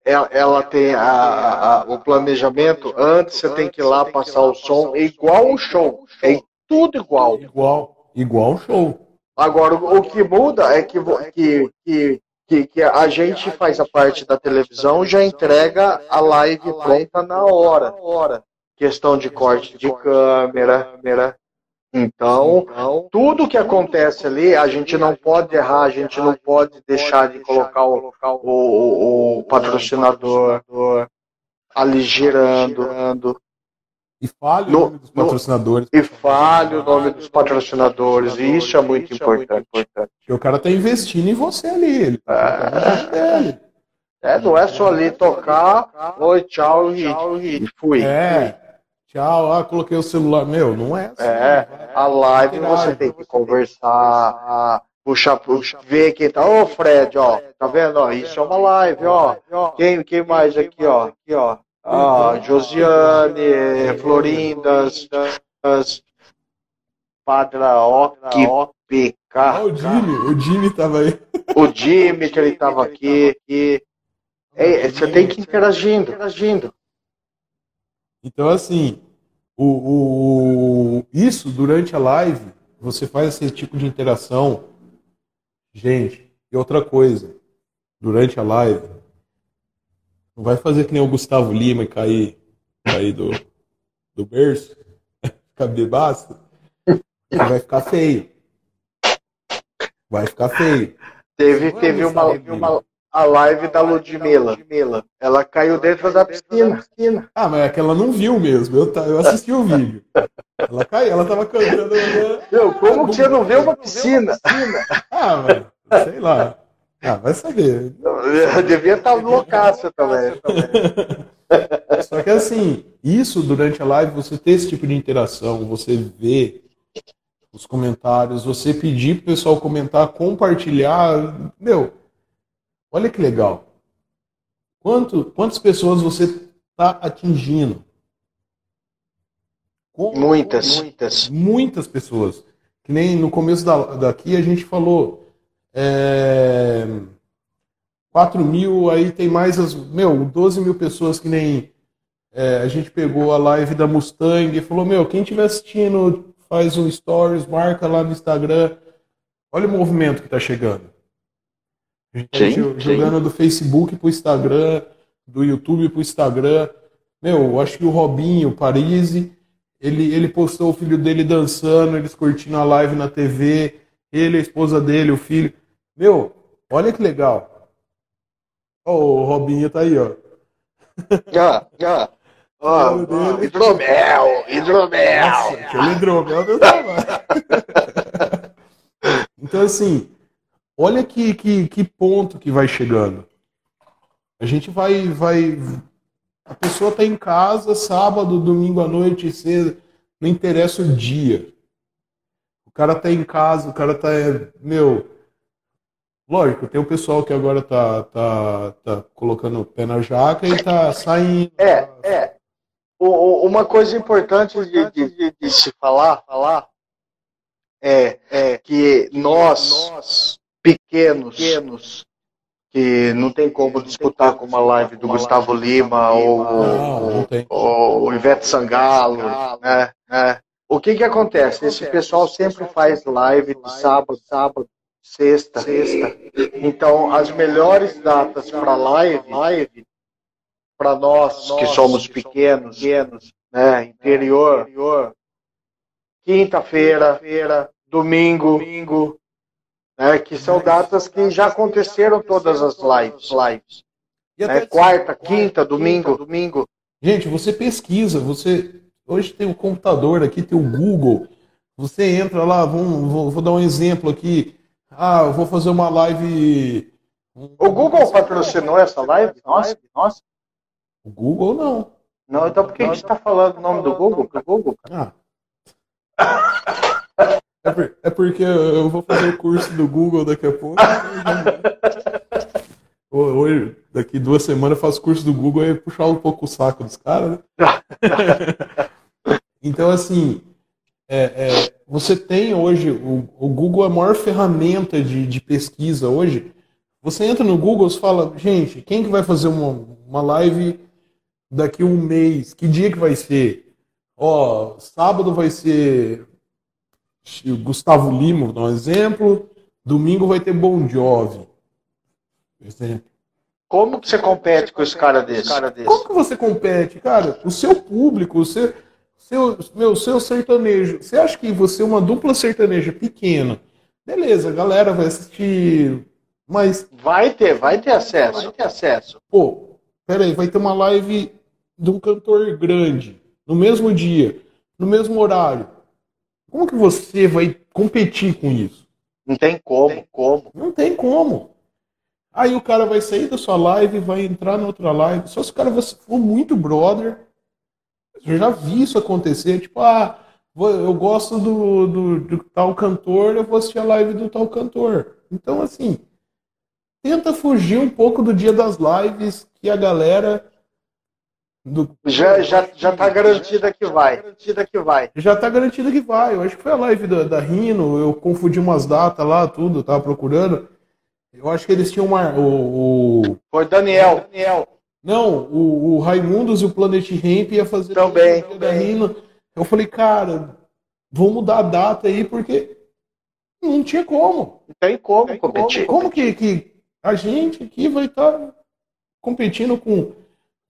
ela, ela tem a, a, o planejamento, antes você tem que ir lá passar o som, é igual o show, é tudo igual. Igual, igual o show. Agora, o que muda é que, que, que, que, que a gente faz a parte da televisão, já entrega a live pronta na hora. Questão de corte de câmera, câmera então, tudo que acontece ali, a gente não pode errar, a gente não pode deixar de colocar o, o, o patrocinador ali girando. E fale o nome dos patrocinadores. E fale o nome dos patrocinadores. E isso é muito importante. Porque o cara está investindo em você ali. Ele tá é, é, não é só ali tocar, oi, tchau e, e fui. É. Tchau, ah, coloquei o celular. Meu, não é assim. É, a live você tem que conversar, puxar, puxar, ver quem tá. Ô, Fred, ó, tá vendo? Ó, isso é uma live, ó. Quem, quem mais aqui, ó? Aqui, ó. Ah, Josiane, Florindas, Padraoque, PK. Ah, o Jimmy, o Jimmy tava aí. O Jimmy, que ele tava aqui. você tem que ir interagindo, interagindo. Então, assim, o, o, isso durante a live, você faz esse tipo de interação. Gente, e outra coisa, durante a live, não vai fazer que nem o Gustavo Lima e cair, cair do, do berço, ficar bebaço, vai ficar feio. Vai ficar feio. Teve, teve uma, uma, a live da Ludmilla. Ela caiu dentro da piscina. Ah, mas é que ela não viu mesmo. Eu, eu assisti o vídeo. Ela caiu, ela tava cantando. Meu, como que você não vê uma piscina? Ah, mas sei lá. Ah, vai saber. Eu devia estar loucaça também. Só que assim, isso durante a live, você ter esse tipo de interação, você ver os comentários, você pedir pro pessoal comentar, compartilhar, meu, Olha que legal. Quanto, quantas pessoas você está atingindo? muitas, muitas. Muitas pessoas. Que nem no começo da, daqui a gente falou. É, 4 mil, aí tem mais as. Meu, 12 mil pessoas que nem. É, a gente pegou a live da Mustang e falou: Meu, quem estiver assistindo, faz um stories, marca lá no Instagram. Olha o movimento que está chegando. A gente tá sim, jogando sim. do Facebook pro Instagram, do YouTube pro Instagram. Meu, acho que o Robinho, Parisi, ele, ele postou o filho dele dançando, eles curtindo a live na TV, ele, a esposa dele, o filho. Meu, olha que legal. Ó, oh, o Robinho tá aí, ó. Já, já. Ó, hidromel, hidromel. Nossa, hidromel, meu Então, assim, olha que, que, que ponto que vai chegando. A gente vai, vai. A pessoa tá em casa, sábado, domingo à noite, cedo, não interessa o dia. O cara tá em casa, o cara tá. Meu. Lógico, tem o pessoal que agora tá, tá, tá colocando o pé na jaca e tá saindo. É, é. O, uma coisa importante de, de- de- se falar, falar é, é que nós, pequenos, pequenos, que não tem como disputar com uma live do Gustavo Lima ou, Não, não ou o Ivete Sangalo, né? né? O que que acontece? Esse pessoal sempre faz live de sábado, sábado, sexta, sexta. Então, as melhores datas para live, live. para nós que somos pequenos, pequenos, né, interior, quinta-feira, feira, domingo, domingo, né, que são datas que já aconteceram todas as lives, lives, E né, quarta, quinta, domingo, domingo. Gente, você pesquisa, você hoje tem o computador aqui, tem o Google. Você entra lá, vamos, vou, vou dar um exemplo aqui. Ah, eu vou fazer uma live. O Google patrocinou essa live? Nossa, nossa. O Google não. Não, então por que a gente está falando o nome do Google? Do Google? Ah. É, por- é porque eu vou fazer o curso do Google daqui a pouco. Hoje, daqui duas semanas eu faço curso do Google e puxar um pouco o saco dos caras, né? Então, assim, é, é, você tem hoje, o, o Google é a maior ferramenta de, de pesquisa hoje. Você entra no Google e fala, gente, quem que vai fazer uma, uma live daqui a um mês? Que dia que vai ser? Ó, sábado vai ser o Gustavo Lima, vou dar um exemplo. Domingo vai ter Bon Jovi. Exemplo. Como que você compete com esse cara desse? Como que você compete, cara? O seu público, o seu, seu, meu, seu sertanejo. Você acha que você é uma dupla sertaneja pequena? Beleza, a galera vai assistir. Mas, Vai ter, vai ter acesso, vai ter acesso. pô, peraí, vai ter uma live de um cantor grande, no mesmo dia, no mesmo horário. Como que você vai competir com isso? Não tem como, como. Não tem como. Aí o cara vai sair da sua live, vai entrar na outra live. Só se o cara for muito brother. Eu já vi isso acontecer. Tipo, ah, eu gosto do, do, do tal cantor, eu vou assistir a live do tal cantor. Então, assim, tenta fugir um pouco do dia das lives que a galera. Do, Já, já, já tá garantida que vai. Garantida que vai. já tá garantido que vai. Eu acho que foi a live da, da Rino, eu confundi umas datas lá, tudo, tava procurando. Eu acho que eles tinham uma. O, o- Foi Daniel. Daniel. Não, o, o Raimundos e o Planet Ramp ia fazer Também, da. Rino. Eu falei, cara, vamos mudar a data aí, porque não tinha como. Não tem como competir. Como que, que a gente aqui vai estar competindo com.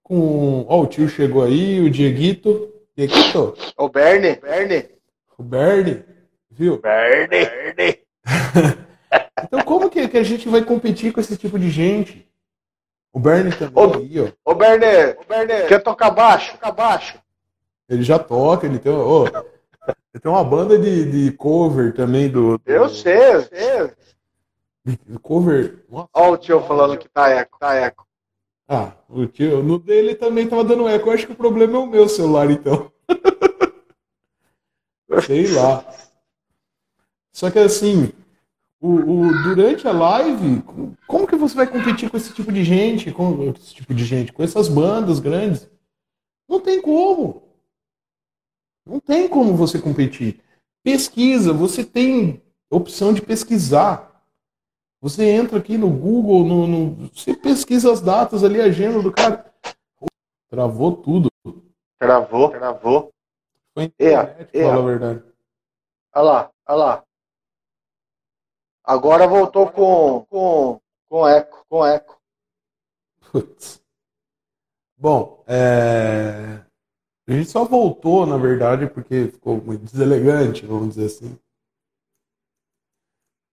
com... Ó, o tio chegou aí, o Dieguito. Dieguito, O Bernie. Bernie. o Bernie, viu? Bernie. Bernie. Então como que, que a gente vai competir com esse tipo de gente? O Bernie também Ô, aí, ó. Ô Bernie. Ô Bernie. Quer tocar baixo? Tocar baixo. Ele já toca, ele tem, ô, ele tem uma banda de, de cover também do, do- Eu sei, eu sei. de cover. Nossa. Olha o tio falando que tá eco, tá eco. Ah, o tio, no dele também tava dando eco. Eu acho que o problema é o meu celular, então. Sei lá. Só que assim, o, o- durante a live, como que você vai competir com esse tipo de gente, com esse tipo de gente, com essas bandas grandes? Não tem como. Não tem como você competir. Pesquisa, você tem opção de pesquisar. Você entra aqui no Google, no, no- você pesquisa as datas ali, a agenda do cara. Travou tudo. Travou, travou. Foi É, internet, é. pra falar a verdade. Olha lá, olha lá. Agora voltou com, com, com eco, com eco. Putz. Bom, é, a gente só voltou, na verdade, porque ficou muito deselegante, vamos dizer assim.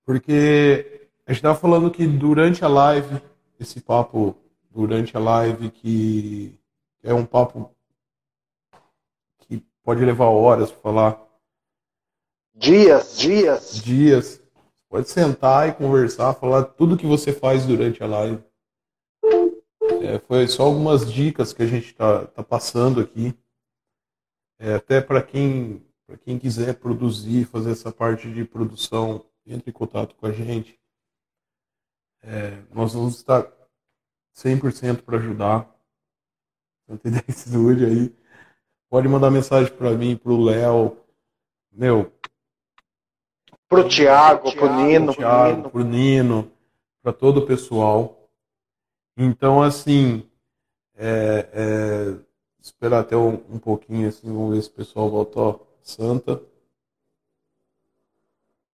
Porque a gente estava falando que durante a live, esse papo durante a live, que é um papo que pode levar horas para falar, Dias, dias. dias, pode sentar e conversar, falar tudo que você faz durante a live. É, foi só algumas dicas que a gente está tá passando aqui. É, até para quem, quem quiser produzir, fazer essa parte de produção, entre em contato com a gente. É, nós vamos estar 100% para ajudar. Tanto ideia estúdio aí. Pode mandar mensagem para mim, para o Léo. Meu. Para o Thiago, para o Nino. Para o Nino, para todo o pessoal. Então, assim, é, é, esperar até um, um, pouquinho, assim, vamos ver se o pessoal voltou. Santa.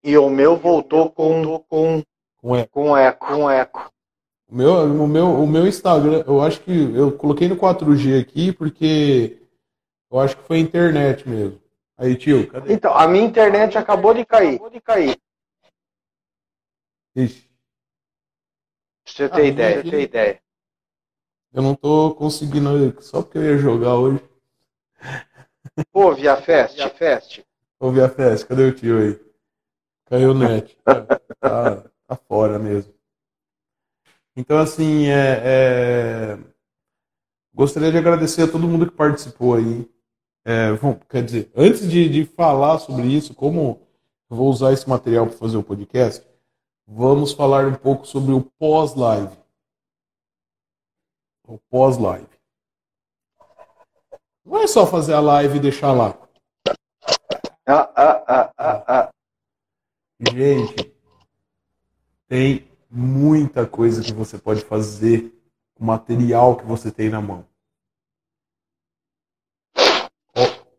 E o meu voltou com, com, com eco. Com eco. Com eco. O meu, o, meu, o meu Instagram, eu acho que eu coloquei no 4G aqui porque eu acho que foi internet mesmo. Aí, tio, cadê? Então, a minha internet acabou de cair. Acabou de cair. Ixi. Você ter ah, ideia, aqui, ter ideia. Eu não tô conseguindo, só porque eu ia jogar hoje. Pô, Via Fest, Via Fest. Ô, Via Fest, cadê o tio aí? Caiu o net. tá, tá, tá fora mesmo. Então, assim, é, é... gostaria de agradecer a todo mundo que participou aí. É, bom, quer dizer, antes de, de falar sobre isso, como eu vou usar esse material para fazer o podcast, vamos falar um pouco sobre o pós-live. O pós-live. Não é só fazer a live e deixar lá. Ah, ah, ah, ah, ah. Gente, tem muita coisa que você pode fazer com o material que você tem na mão.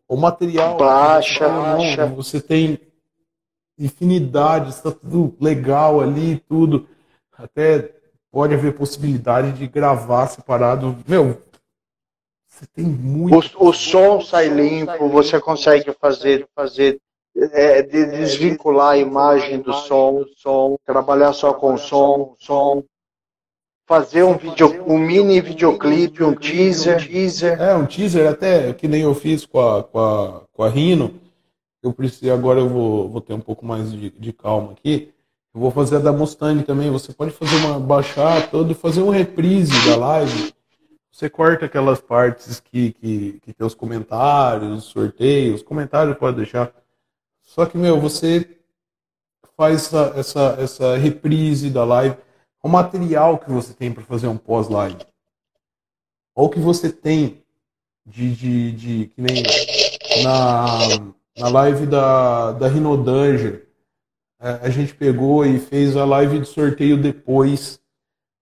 O, material baixa, baixa. Mão, você tem infinidade, está tudo legal ali, tudo. Até pode haver possibilidade de gravar separado. Meu, você tem muito. O, o som sai limpo, você consegue fazer, fazer é, de desvincular a imagem do som, som, trabalhar só com som, som, fazer um vídeo, um mini videoclipe, um teaser, teaser. É, um teaser até que nem eu fiz com a, com a, com a Rino. Eu preciso, agora eu vou, vou ter um pouco mais de, de calma aqui. Eu vou fazer a da Mustang também. Você pode fazer uma baixar todo e fazer um reprise da live. Você corta aquelas partes que, que, que tem os comentários, sorteios, comentários pode deixar só que, meu, você faz essa, essa, essa reprise da live, o material que você tem para fazer um pós-live. Ou que você tem de, de, de, que nem na, na live da, da Rhino Dungeon, é, a gente pegou e fez a live de sorteio depois.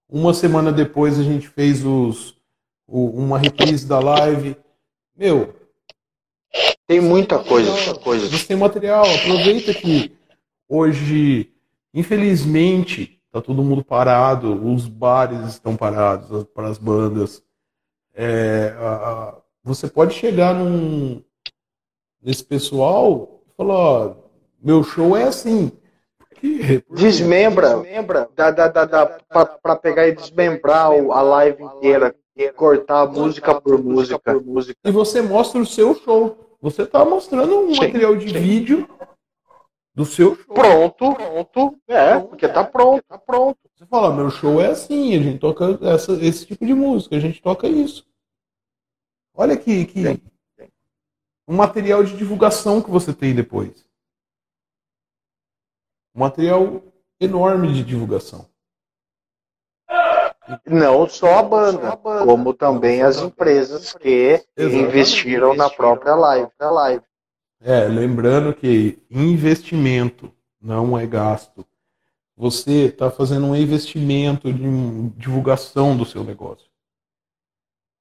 Uma semana depois a gente fez os, o, uma reprise da live. Meu, tem muita coisa, muita coisa. Você tem material, aproveita que hoje, infelizmente, tá todo mundo parado, os bares estão parados para as bandas. É, a, você pode chegar num, nesse pessoal e falar, ó, meu show é assim. Desmembra, desmembra dá, dá, dá, dá para pegar e desmembrar a live inteira, cortar música por música por música. E você mostra o seu show. Você está mostrando um sim, material de sim. vídeo do seu show. Pronto, pronto. É, porque tá pronto, tá pronto. Você fala, meu show é assim, a gente toca essa, esse tipo de música, a gente toca isso. Olha que, que um material de divulgação que você tem depois. Um material enorme de divulgação. Não só a banda, como também as empresas que investiram na própria live. Na live. É, lembrando que investimento não é gasto. Você está fazendo um investimento de divulgação do seu negócio.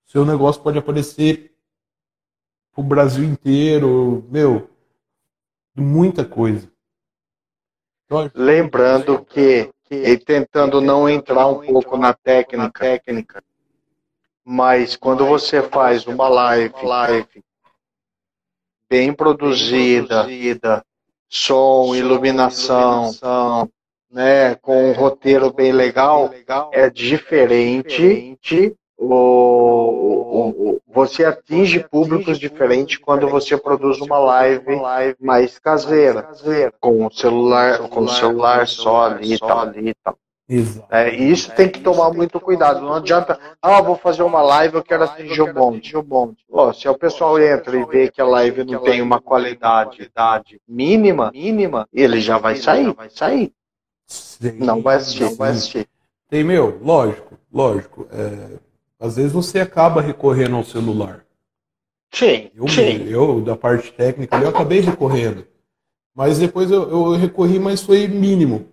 Seu negócio pode aparecer para o Brasil inteiro, meu, muita coisa. Então, Lembrando que e tentando não entrar um pouco na técnica, técnica. Mas quando você faz uma live, live bem produzida, som, iluminação, né, com um roteiro bem legal, é diferente o, o, você atinge públicos diferentes quando você produz uma live mais caseira, com o celular, com o celular só ali e tal. Exato. É, e isso tem que tomar muito cuidado. Não adianta, ah, vou fazer uma live, eu quero atingir o bonde. Pô, se o pessoal entra e vê que a live não tem uma qualidade mínima, mínima, ele já vai sair, vai sair. Sim, Não vai assistir, não vai assistir. Tem, meu, lógico, lógico. é, às vezes você acaba recorrendo ao celular. Sim, Eu, sim. eu, da parte técnica, eu acabei recorrendo. Mas depois eu, eu recorri, mas foi mínimo.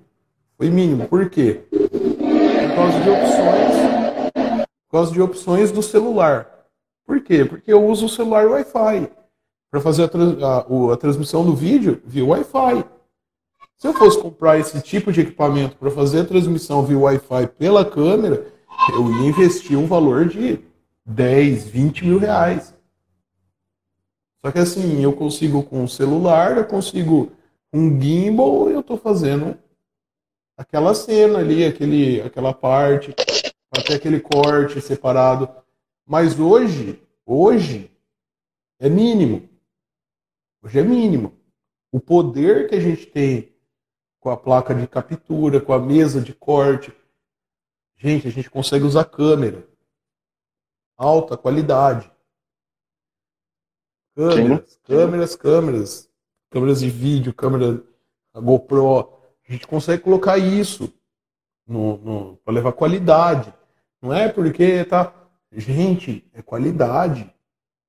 Foi mínimo. Por quê? Por causa de opções. Por causa de opções do celular. Por quê? Porque eu uso o celular Wi-Fi. Para fazer a, trans- a- a transmissão do vídeo via Wi-Fi. Se eu fosse comprar esse tipo de equipamento para fazer a transmissão via Wi-Fi pela câmera, eu ia investir um valor de 10, 20 mil reais. Só que assim, eu consigo com o celular, eu consigo um gimbal, eu estou fazendo aquela cena ali, aquele, aquela parte, até aquele corte separado. Mas hoje, hoje é mínimo. Hoje é mínimo. O poder que a gente tem com a placa de captura, com a mesa de corte, gente, a gente consegue usar câmera. Alta qualidade. Câmeras, câmeras, câmeras. Câmeras de vídeo, câmera a GoPro. A gente consegue colocar isso para levar qualidade. Não é porque tá. Gente, é qualidade.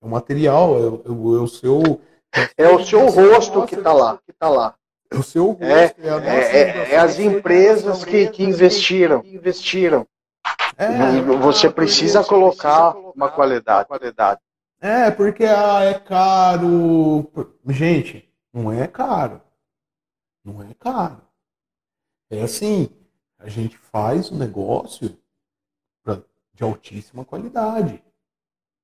É o material, é, o- é o- é seu. É o seu rosto que está lá, que tá lá. É o seu rosto. É, é, É, é- é as empresas que, que investiram, investiram. É, Você precisa colocar uma qualidade. qualidade. É, porque ah, é caro. Gente, não é caro. Não é caro. É assim, a gente faz o negócio pra- de altíssima qualidade.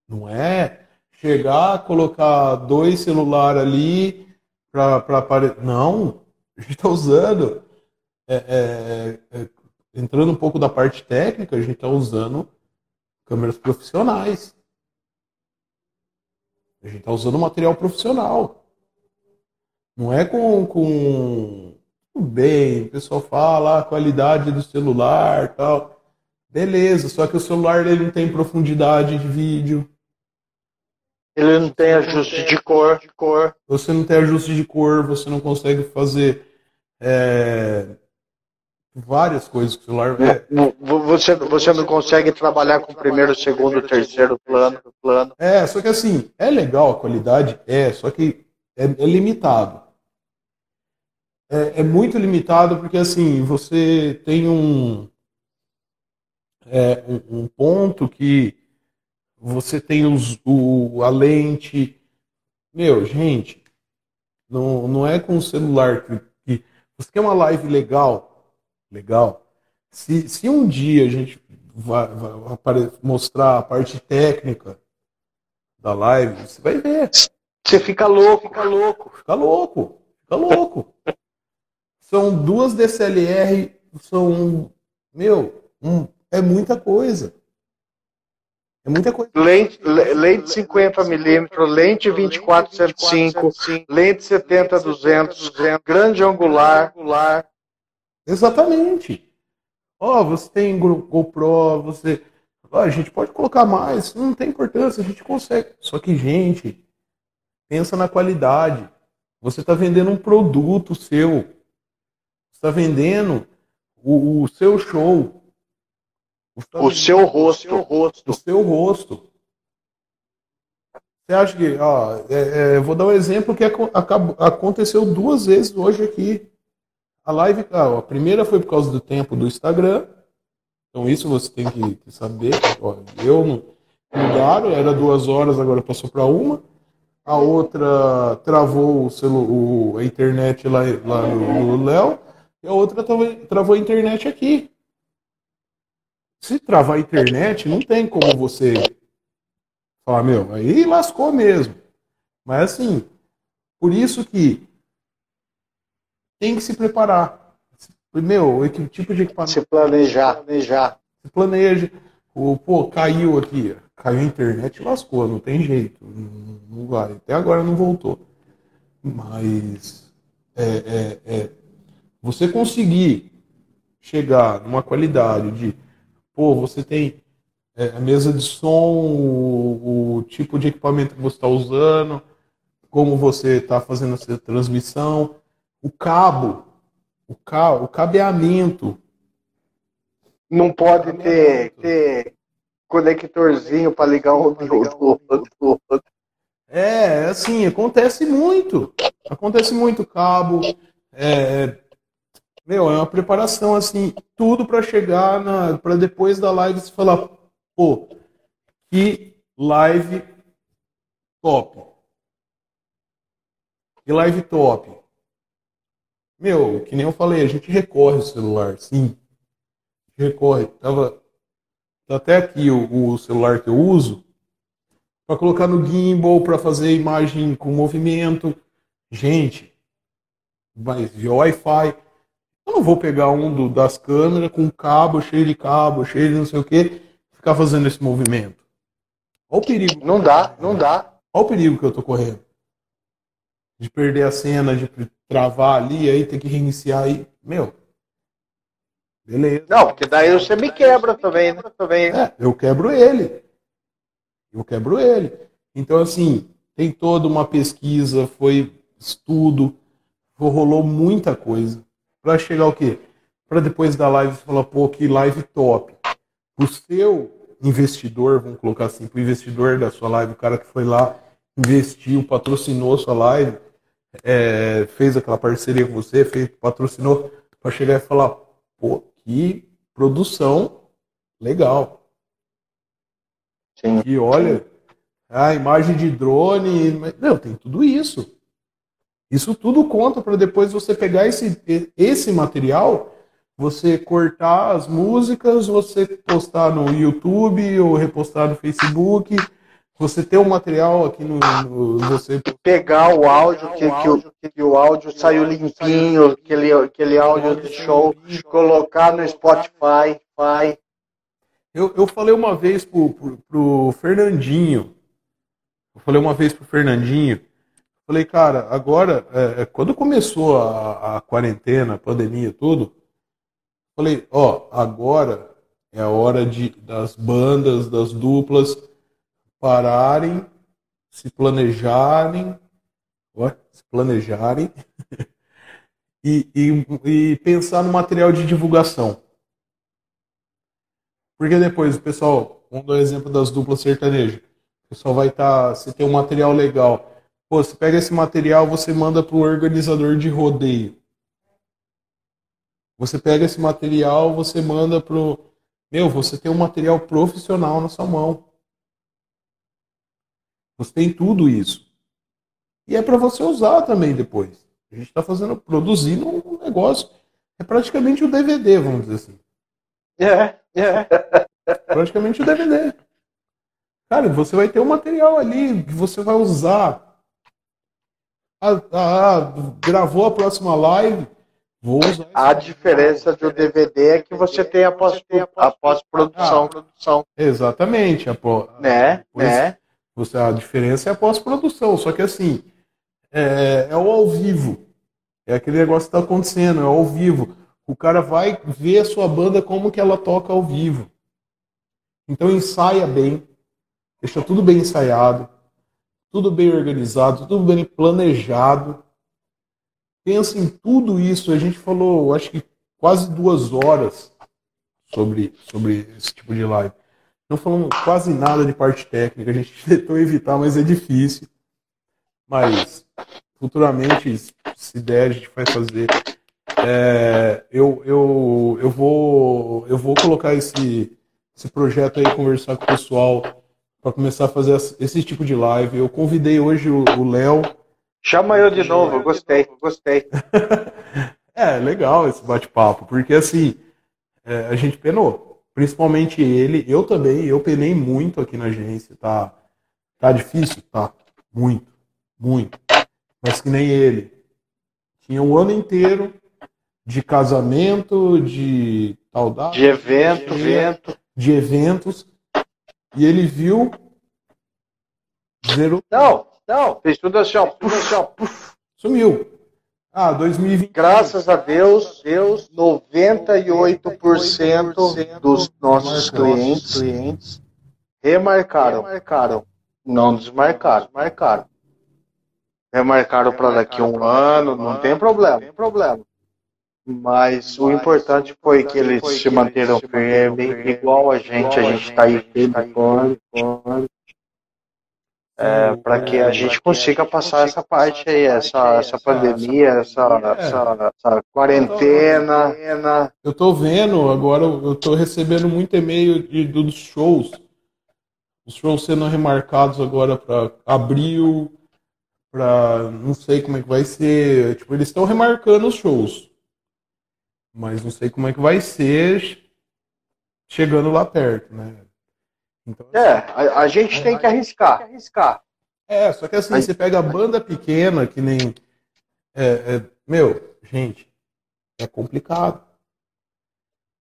Não é chegar, colocar dois celulares ali para aparecer. Não, a gente está usando. é, é, é, entrando um pouco da parte técnica, a gente está usando câmeras profissionais. A gente está usando material profissional. Não é com, com. Bem, o pessoal fala "Ah, a qualidade do celular tal. Beleza, só que o celular ele não tem profundidade de vídeo. Ele não tem ajuste de cor, de cor. Você não tem ajuste de cor, você não consegue fazer é, várias coisas com o celular. É, Vo- Você, você não consegue trabalhar com primeiro, segundo, terceiro plano. plano. É, só que assim, é legal a qualidade? É, só que é, é limitado. É, é muito limitado porque assim, você tem um, é, um, um ponto que você tem os, o, a lente. Meu, gente, não, não é com o celular que, que. Você quer uma live legal? Legal. Se, se um dia a gente vai, vai mostrar a parte técnica da live, você vai ver. Você fica louco, fica louco. Fica louco. Fica louco. São duas DCLR, são. Meu, um- é muita coisa. É muita coisa. Lente, le- lente 50mm, lente 2405, lente 70-200, grande angular. Exatamente. Ó, você tem Go- GoPro, você. Ó, a gente pode colocar mais, não tem importância, a gente consegue. Só que, gente, pensa na qualidade. Você está vendendo um produto seu. Está vendendo o, o seu show. Tá O seu rosto. o seu rosto. Você acha que, ó, é, é, eu vou dar um exemplo que acabou- aconteceu duas vezes hoje aqui. A live, a primeira foi por causa do tempo do Instagram. Então isso você tem que, que saber. Ó, eu não mudaram, era duas horas, agora passou para uma. A outra travou o celu, o, a internet lá, lá no Léo. E a outra travou, travou a internet aqui. Se travar a internet, não tem como você falar, meu, aí lascou mesmo. Mas assim, por isso que tem que se preparar. Meu, que tipo de equipamento Se planejar, planejar. se planeja. O, pô, caiu aqui. caiu a internet, lascou, não tem jeito, não, não vai. Até agora não voltou. Mas é, é, é, você conseguir chegar numa qualidade de, pô, você tem é, a mesa de som, o, o, tipo de equipamento que você está usando, como você está fazendo essa transmissão, o cabo, o, ca, o cabeamento. Não pode ter, ter conectorzinho para ligar um do outro. É, assim, acontece muito. Acontece muito cabo. É, meu, é uma preparação, assim, tudo para chegar na. para depois da live se falar, pô, que live top. Que live top. Meu, que nem eu falei, a gente recorre o celular, sim. Recorre. Tava tá até aqui o, o celular que eu uso para colocar no gimbal, para fazer imagem com movimento. Gente, mas via Wi-Fi. Eu não vou pegar um do, das câmeras com cabo cheio de cabo, cheio de não sei o que, ficar fazendo esse movimento. Olha o perigo. Não dá, não dá. Olha o perigo que eu tô correndo. De perder a cena, de travar ali, aí ter que reiniciar aí. Meu. Beleza. Não, porque daí você me quebra também, né? Também. É, eu quebro ele. Eu quebro ele. Então, assim, tem toda uma pesquisa, foi estudo, rolou muita coisa. Para chegar o quê? Para depois da live você falar, pô, que live top. O seu investidor, vamos colocar assim, o investidor da sua live, o cara que foi lá, investiu, patrocinou sua live, é, fez aquela parceria com você, fez, patrocinou, para chegar e falar, pô, que produção legal. Sim. E olha, a imagem de drone, meu, tem tudo isso. Isso tudo conta para depois você pegar esse, esse material, você cortar as músicas, você postar no YouTube ou repostar no Facebook, você ter o um material aqui no, no, você pegar o áudio que, que, o, que o áudio saiu limpinho, aquele, aquele áudio de show, colocar no Spotify, Eu, eu falei uma vez pro, pro, pro Fernandinho, eu falei uma vez pro Fernandinho, Falei, cara, agora, é, é, quando começou a, a quarentena, a pandemia, tudo, falei, ó, agora é a hora de, das bandas, das duplas pararem, se planejarem, ó, se planejarem e, e, e pensar no material de divulgação. Porque depois pessoal, vamos dar o exemplo das duplas sertanejas. O pessoal vai estar, tá, se tem um material legal, Pô, você pega esse material, você manda para o organizador de rodeio. Você pega esse material, você manda pro. Meu, você tem um material profissional na sua mão. Você tem tudo isso. E é para você usar também depois. A gente está fazendo, produzindo um negócio. É praticamente o um DVD, vamos dizer assim. É, é. Praticamente o um DVD. Cara, você vai ter um material ali que você vai usar ah, ah, gravou a próxima live. Vou usar a diferença do DVD é que você tem a pós-produção. Ah, exatamente. A pós, né? né? Você, a diferença é a pós-produção. Só que assim, é, é o ao vivo. É aquele negócio que está acontecendo, é ao vivo. O cara vai ver a sua banda como que ela toca ao vivo. Então ensaia bem, deixa tudo bem ensaiado tudo bem organizado, tudo bem planejado. Pensa em tudo isso. A gente falou, acho que quase duas horas sobre, sobre esse tipo de live. Não falamos quase nada de parte técnica, a gente tentou evitar, mas é difícil. Mas futuramente, se der, a gente vai fazer. É, eu, eu, eu, vou, eu vou colocar esse, esse projeto aí, conversar com o pessoal para começar a fazer esse tipo de live. Eu convidei hoje o Léo. Chama eu de novo, gostei, gostei. é, legal esse bate-papo, porque assim, é, a gente penou. Principalmente ele, eu também, eu penei muito aqui na agência, tá? Tá difícil? Tá. Muito, muito. Mas que nem ele. Tinha um ano inteiro de casamento, de tal De evento, evento. De eventos E ele viu. Zero. Não, não, fez tudo assim, ó. Puf, assim, ó puf. Sumiu. Ah, 2020. Graças a Deus, Deus, 98% dos nossos clientes, clientes remarcaram, remarcaram, não desmarcaram, marcaram. Remarcaram para daqui a um ano, não tem problema, tem problema. Mas o importante foi que eles se manteram firmes, igual a gente, a gente está aí firme, é, para que a gente consiga passar essa parte aí, essa, essa pandemia, essa, essa, essa quarentena. Eu tô vendo agora, eu tô recebendo muito e-mail de, dos shows. Os shows sendo remarcados agora para abril, para não sei como é que vai ser. Tipo, eles estão remarcando os shows. Mas não sei como é que vai ser chegando lá perto, né? Então, é, a, a gente tem que arriscar. arriscar. É, só que assim, você pega a banda pequena, que nem. É, é, meu, gente, é complicado.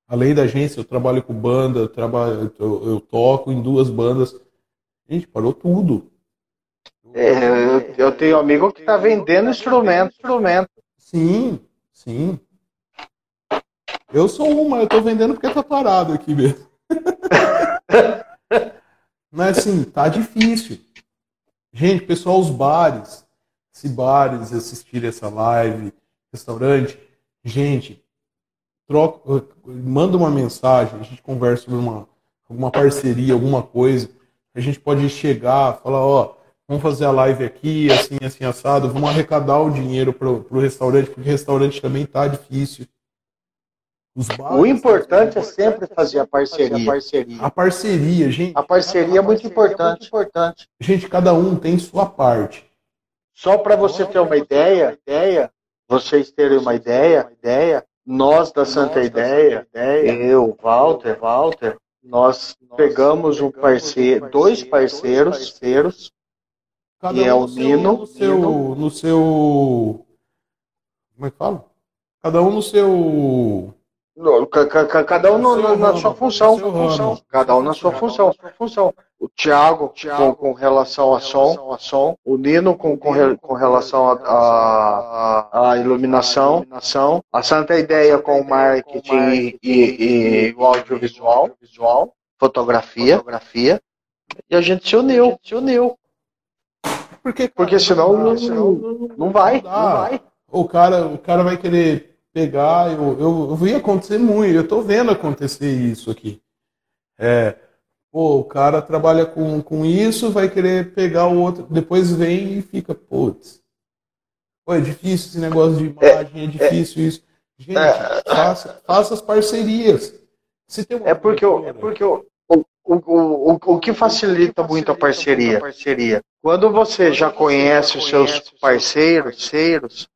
Além da agência, eu trabalho com banda, eu, trabalho, eu, eu toco em duas bandas. Gente, parou tudo. É, eu, eu tenho um amigo que está vendendo instrumento, instrumento. Sim, sim. Eu sou uma, eu tô vendendo porque tá parado aqui mesmo. Mas assim, tá difícil. Gente, pessoal, os bares, se bares assistirem essa live, restaurante, gente, troca, manda uma mensagem, a gente conversa sobre uma, alguma parceria, alguma coisa. A gente pode chegar, falar, ó, vamos fazer a live aqui, assim, assim, assado, vamos arrecadar o dinheiro pro, pro restaurante, porque o restaurante também tá difícil o importante é sempre fazer a parceria. a parceria. A parceria, gente. A parceria é muito importante. importante. Gente, cada um tem sua parte. Só para você ter uma ideia, ideia, vocês terem uma ideia, ideia, nós da Santa Ideia, eu, Walter, Walter, nós pegamos um parceiro, dois parceiros, parceiros, que é o Nino, no seu, no seu, como é que fala? Cada um no seu Cada um na sua função, função. Cada um na sua função, função. O Thiago, com, com relação a som, a som. O Nino com, com, com relação a, a, a, iluminação. A Santa Ideia com o marketing e, e, e o audiovisual, visual, fotografia, fotografia. E a gente se uniu, se uniu. Porque, Porque senão, não, não vai, não vai. O cara, o cara vai querer pegar, eu, eu, eu vi acontecer muito, eu tô vendo acontecer isso aqui. É, pô, o cara trabalha com, com isso, vai querer pegar o outro, depois vem e fica, putz, pô, é difícil esse negócio de imagem, é, é difícil é, isso. Gente, é, faça, faça as parcerias. é porque, eu, é porque eu, o, o, o, o que facilita muito a parceria? parceria? Quando você já conhece os seus parceiros, parceiros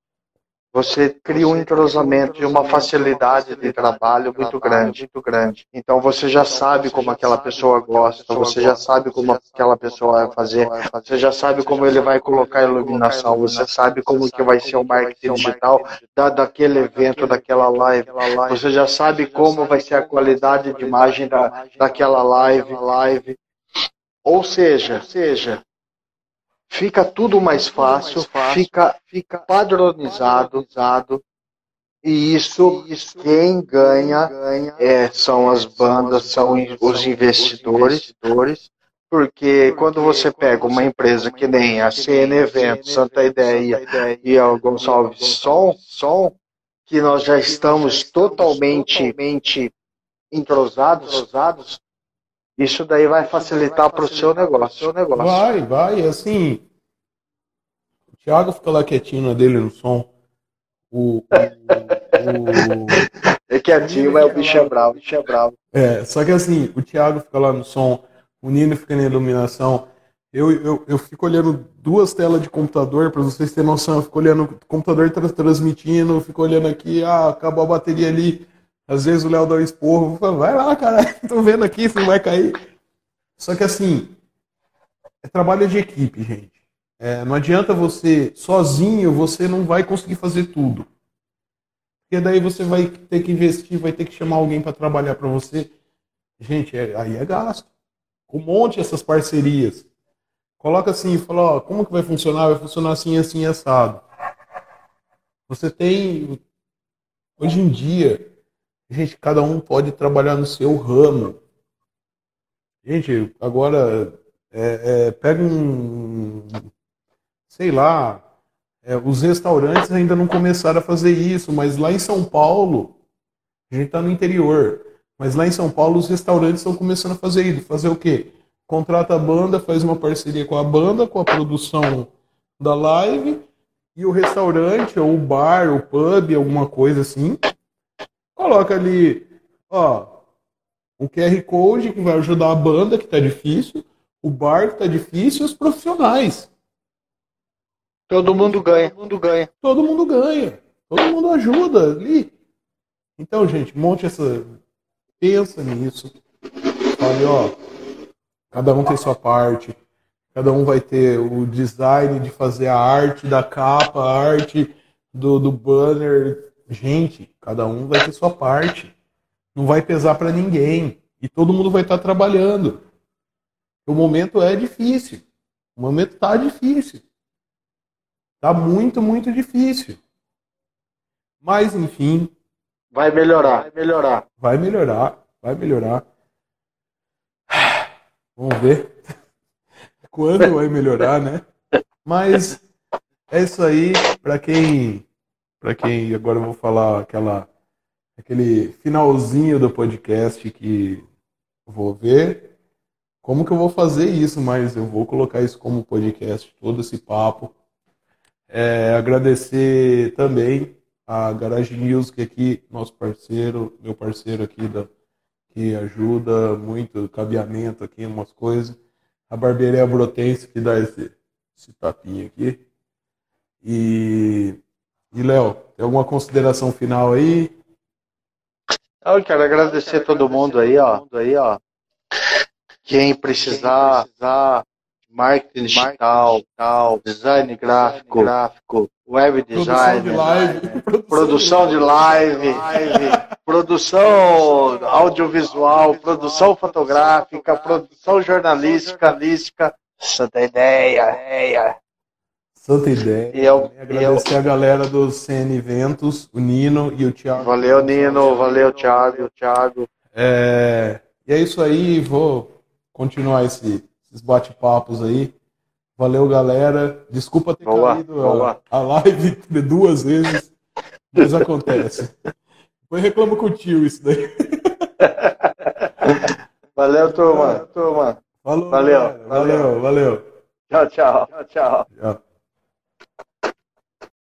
você cria um entrosamento e uma facilidade de trabalho muito grande, muito grande. Então você já sabe como aquela pessoa gosta, você já sabe como aquela pessoa vai fazer, você já sabe como ele vai colocar a iluminação, você sabe como que vai ser o marketing digital da, daquele evento, daquela live, você já sabe como vai ser a qualidade de imagem da, daquela live, live. Ou seja, seja, fica tudo mais fácil, fica, fica padronizado, e isso, quem ganha é, são as bandas, são os investidores, porque quando você pega uma empresa que nem a CN Eventos, Santa Ideia e a Gonçalves Som, que nós já estamos totalmente entrosados, isso daí vai facilitar para o seu negócio. Vai, vai, assim. O Thiago fica lá quietinho na dele no som. O. o, o... É quietinho, mas o bicho é bravo, bicho é bravo. É, só que assim, o Thiago fica lá no som, o Nino fica na iluminação. Eu, eu, eu fico olhando duas telas de computador, para vocês terem noção, eu fico olhando o computador transmitindo, fico olhando aqui, ah, acabou a bateria ali, às vezes o Léo dá um esporro, falo, vai lá, cara, tô vendo aqui, você não vai cair. Só que assim, é trabalho de equipe, gente. É, não adianta você, sozinho, você não vai conseguir fazer tudo. Porque daí você vai ter que investir, vai ter que chamar alguém para trabalhar para você. Gente, é, aí é gasto. monte essas parcerias. Coloca assim, fala, ó, como que vai funcionar? Vai funcionar assim, assim, assado. Você tem, hoje em dia, gente, cada um pode trabalhar no seu ramo. Gente, agora, é, é, pega um, sei lá, é, os restaurantes ainda não começaram a fazer isso, mas lá em São Paulo, a gente está no interior, mas lá em São Paulo os restaurantes estão começando a fazer isso. Fazer o quê? Contrata a banda, faz uma parceria com a banda, com a produção da live, e o restaurante, ou o bar, o pub, alguma coisa assim, coloca ali, ó, um QR Code que vai ajudar a banda, que tá difícil, o bar que tá difícil, e os profissionais. Todo mundo ganha, todo mundo ganha. Todo mundo ganha. Todo mundo ajuda ali. Então, gente, monte essa. Pensa nisso. Fale, ó. Cada um tem sua parte. Cada um vai ter o design de fazer a arte da capa, a arte do, do banner. Gente, cada um vai ter sua parte. Não vai pesar para ninguém. E todo mundo vai estar trabalhando. O momento é difícil. O momento está difícil. Tá muito, muito difícil. Mas, enfim. Vai melhorar, vai melhorar. Vai melhorar, vai melhorar. Vamos ver quando vai melhorar, né? Mas é isso aí. Para quem, para quem agora eu vou falar aquela, aquele finalzinho do podcast que vou ver como que eu vou fazer isso, mas eu vou colocar isso como podcast, todo esse papo é, agradecer também a Garage Music aqui, nosso parceiro, meu parceiro aqui, da, que ajuda muito, cabeamento aqui, umas coisas. A Barbearia Brotense, que dá esse, esse tapinha aqui. E, e Léo, tem alguma consideração final aí? Eu quero agradecer todo mundo aí, ó. Aí, ó. Quem precisar, precisar marketing digital, tal, design gráfico, gráfico, web design, produção de live, produção de live, produção audiovisual, produção fotográfica, produção jornalística, santa ideia, ideia. Santa ideia. E eu, agradecer eu... a galera do CN Eventos, o Nino e o Thiago. Valeu, Nino, valeu, Thiago, Thiago. É... E é isso aí, vou continuar esse esses bate-papos aí. Valeu, galera. Desculpa ter boa, caído. A, a live duas vezes, mas acontece. Depois reclamo com o tio isso daí. Valeu, turma. turma. Falou, valeu, valeu, valeu. Tchau, tchau. Tchau, tchau. tchau.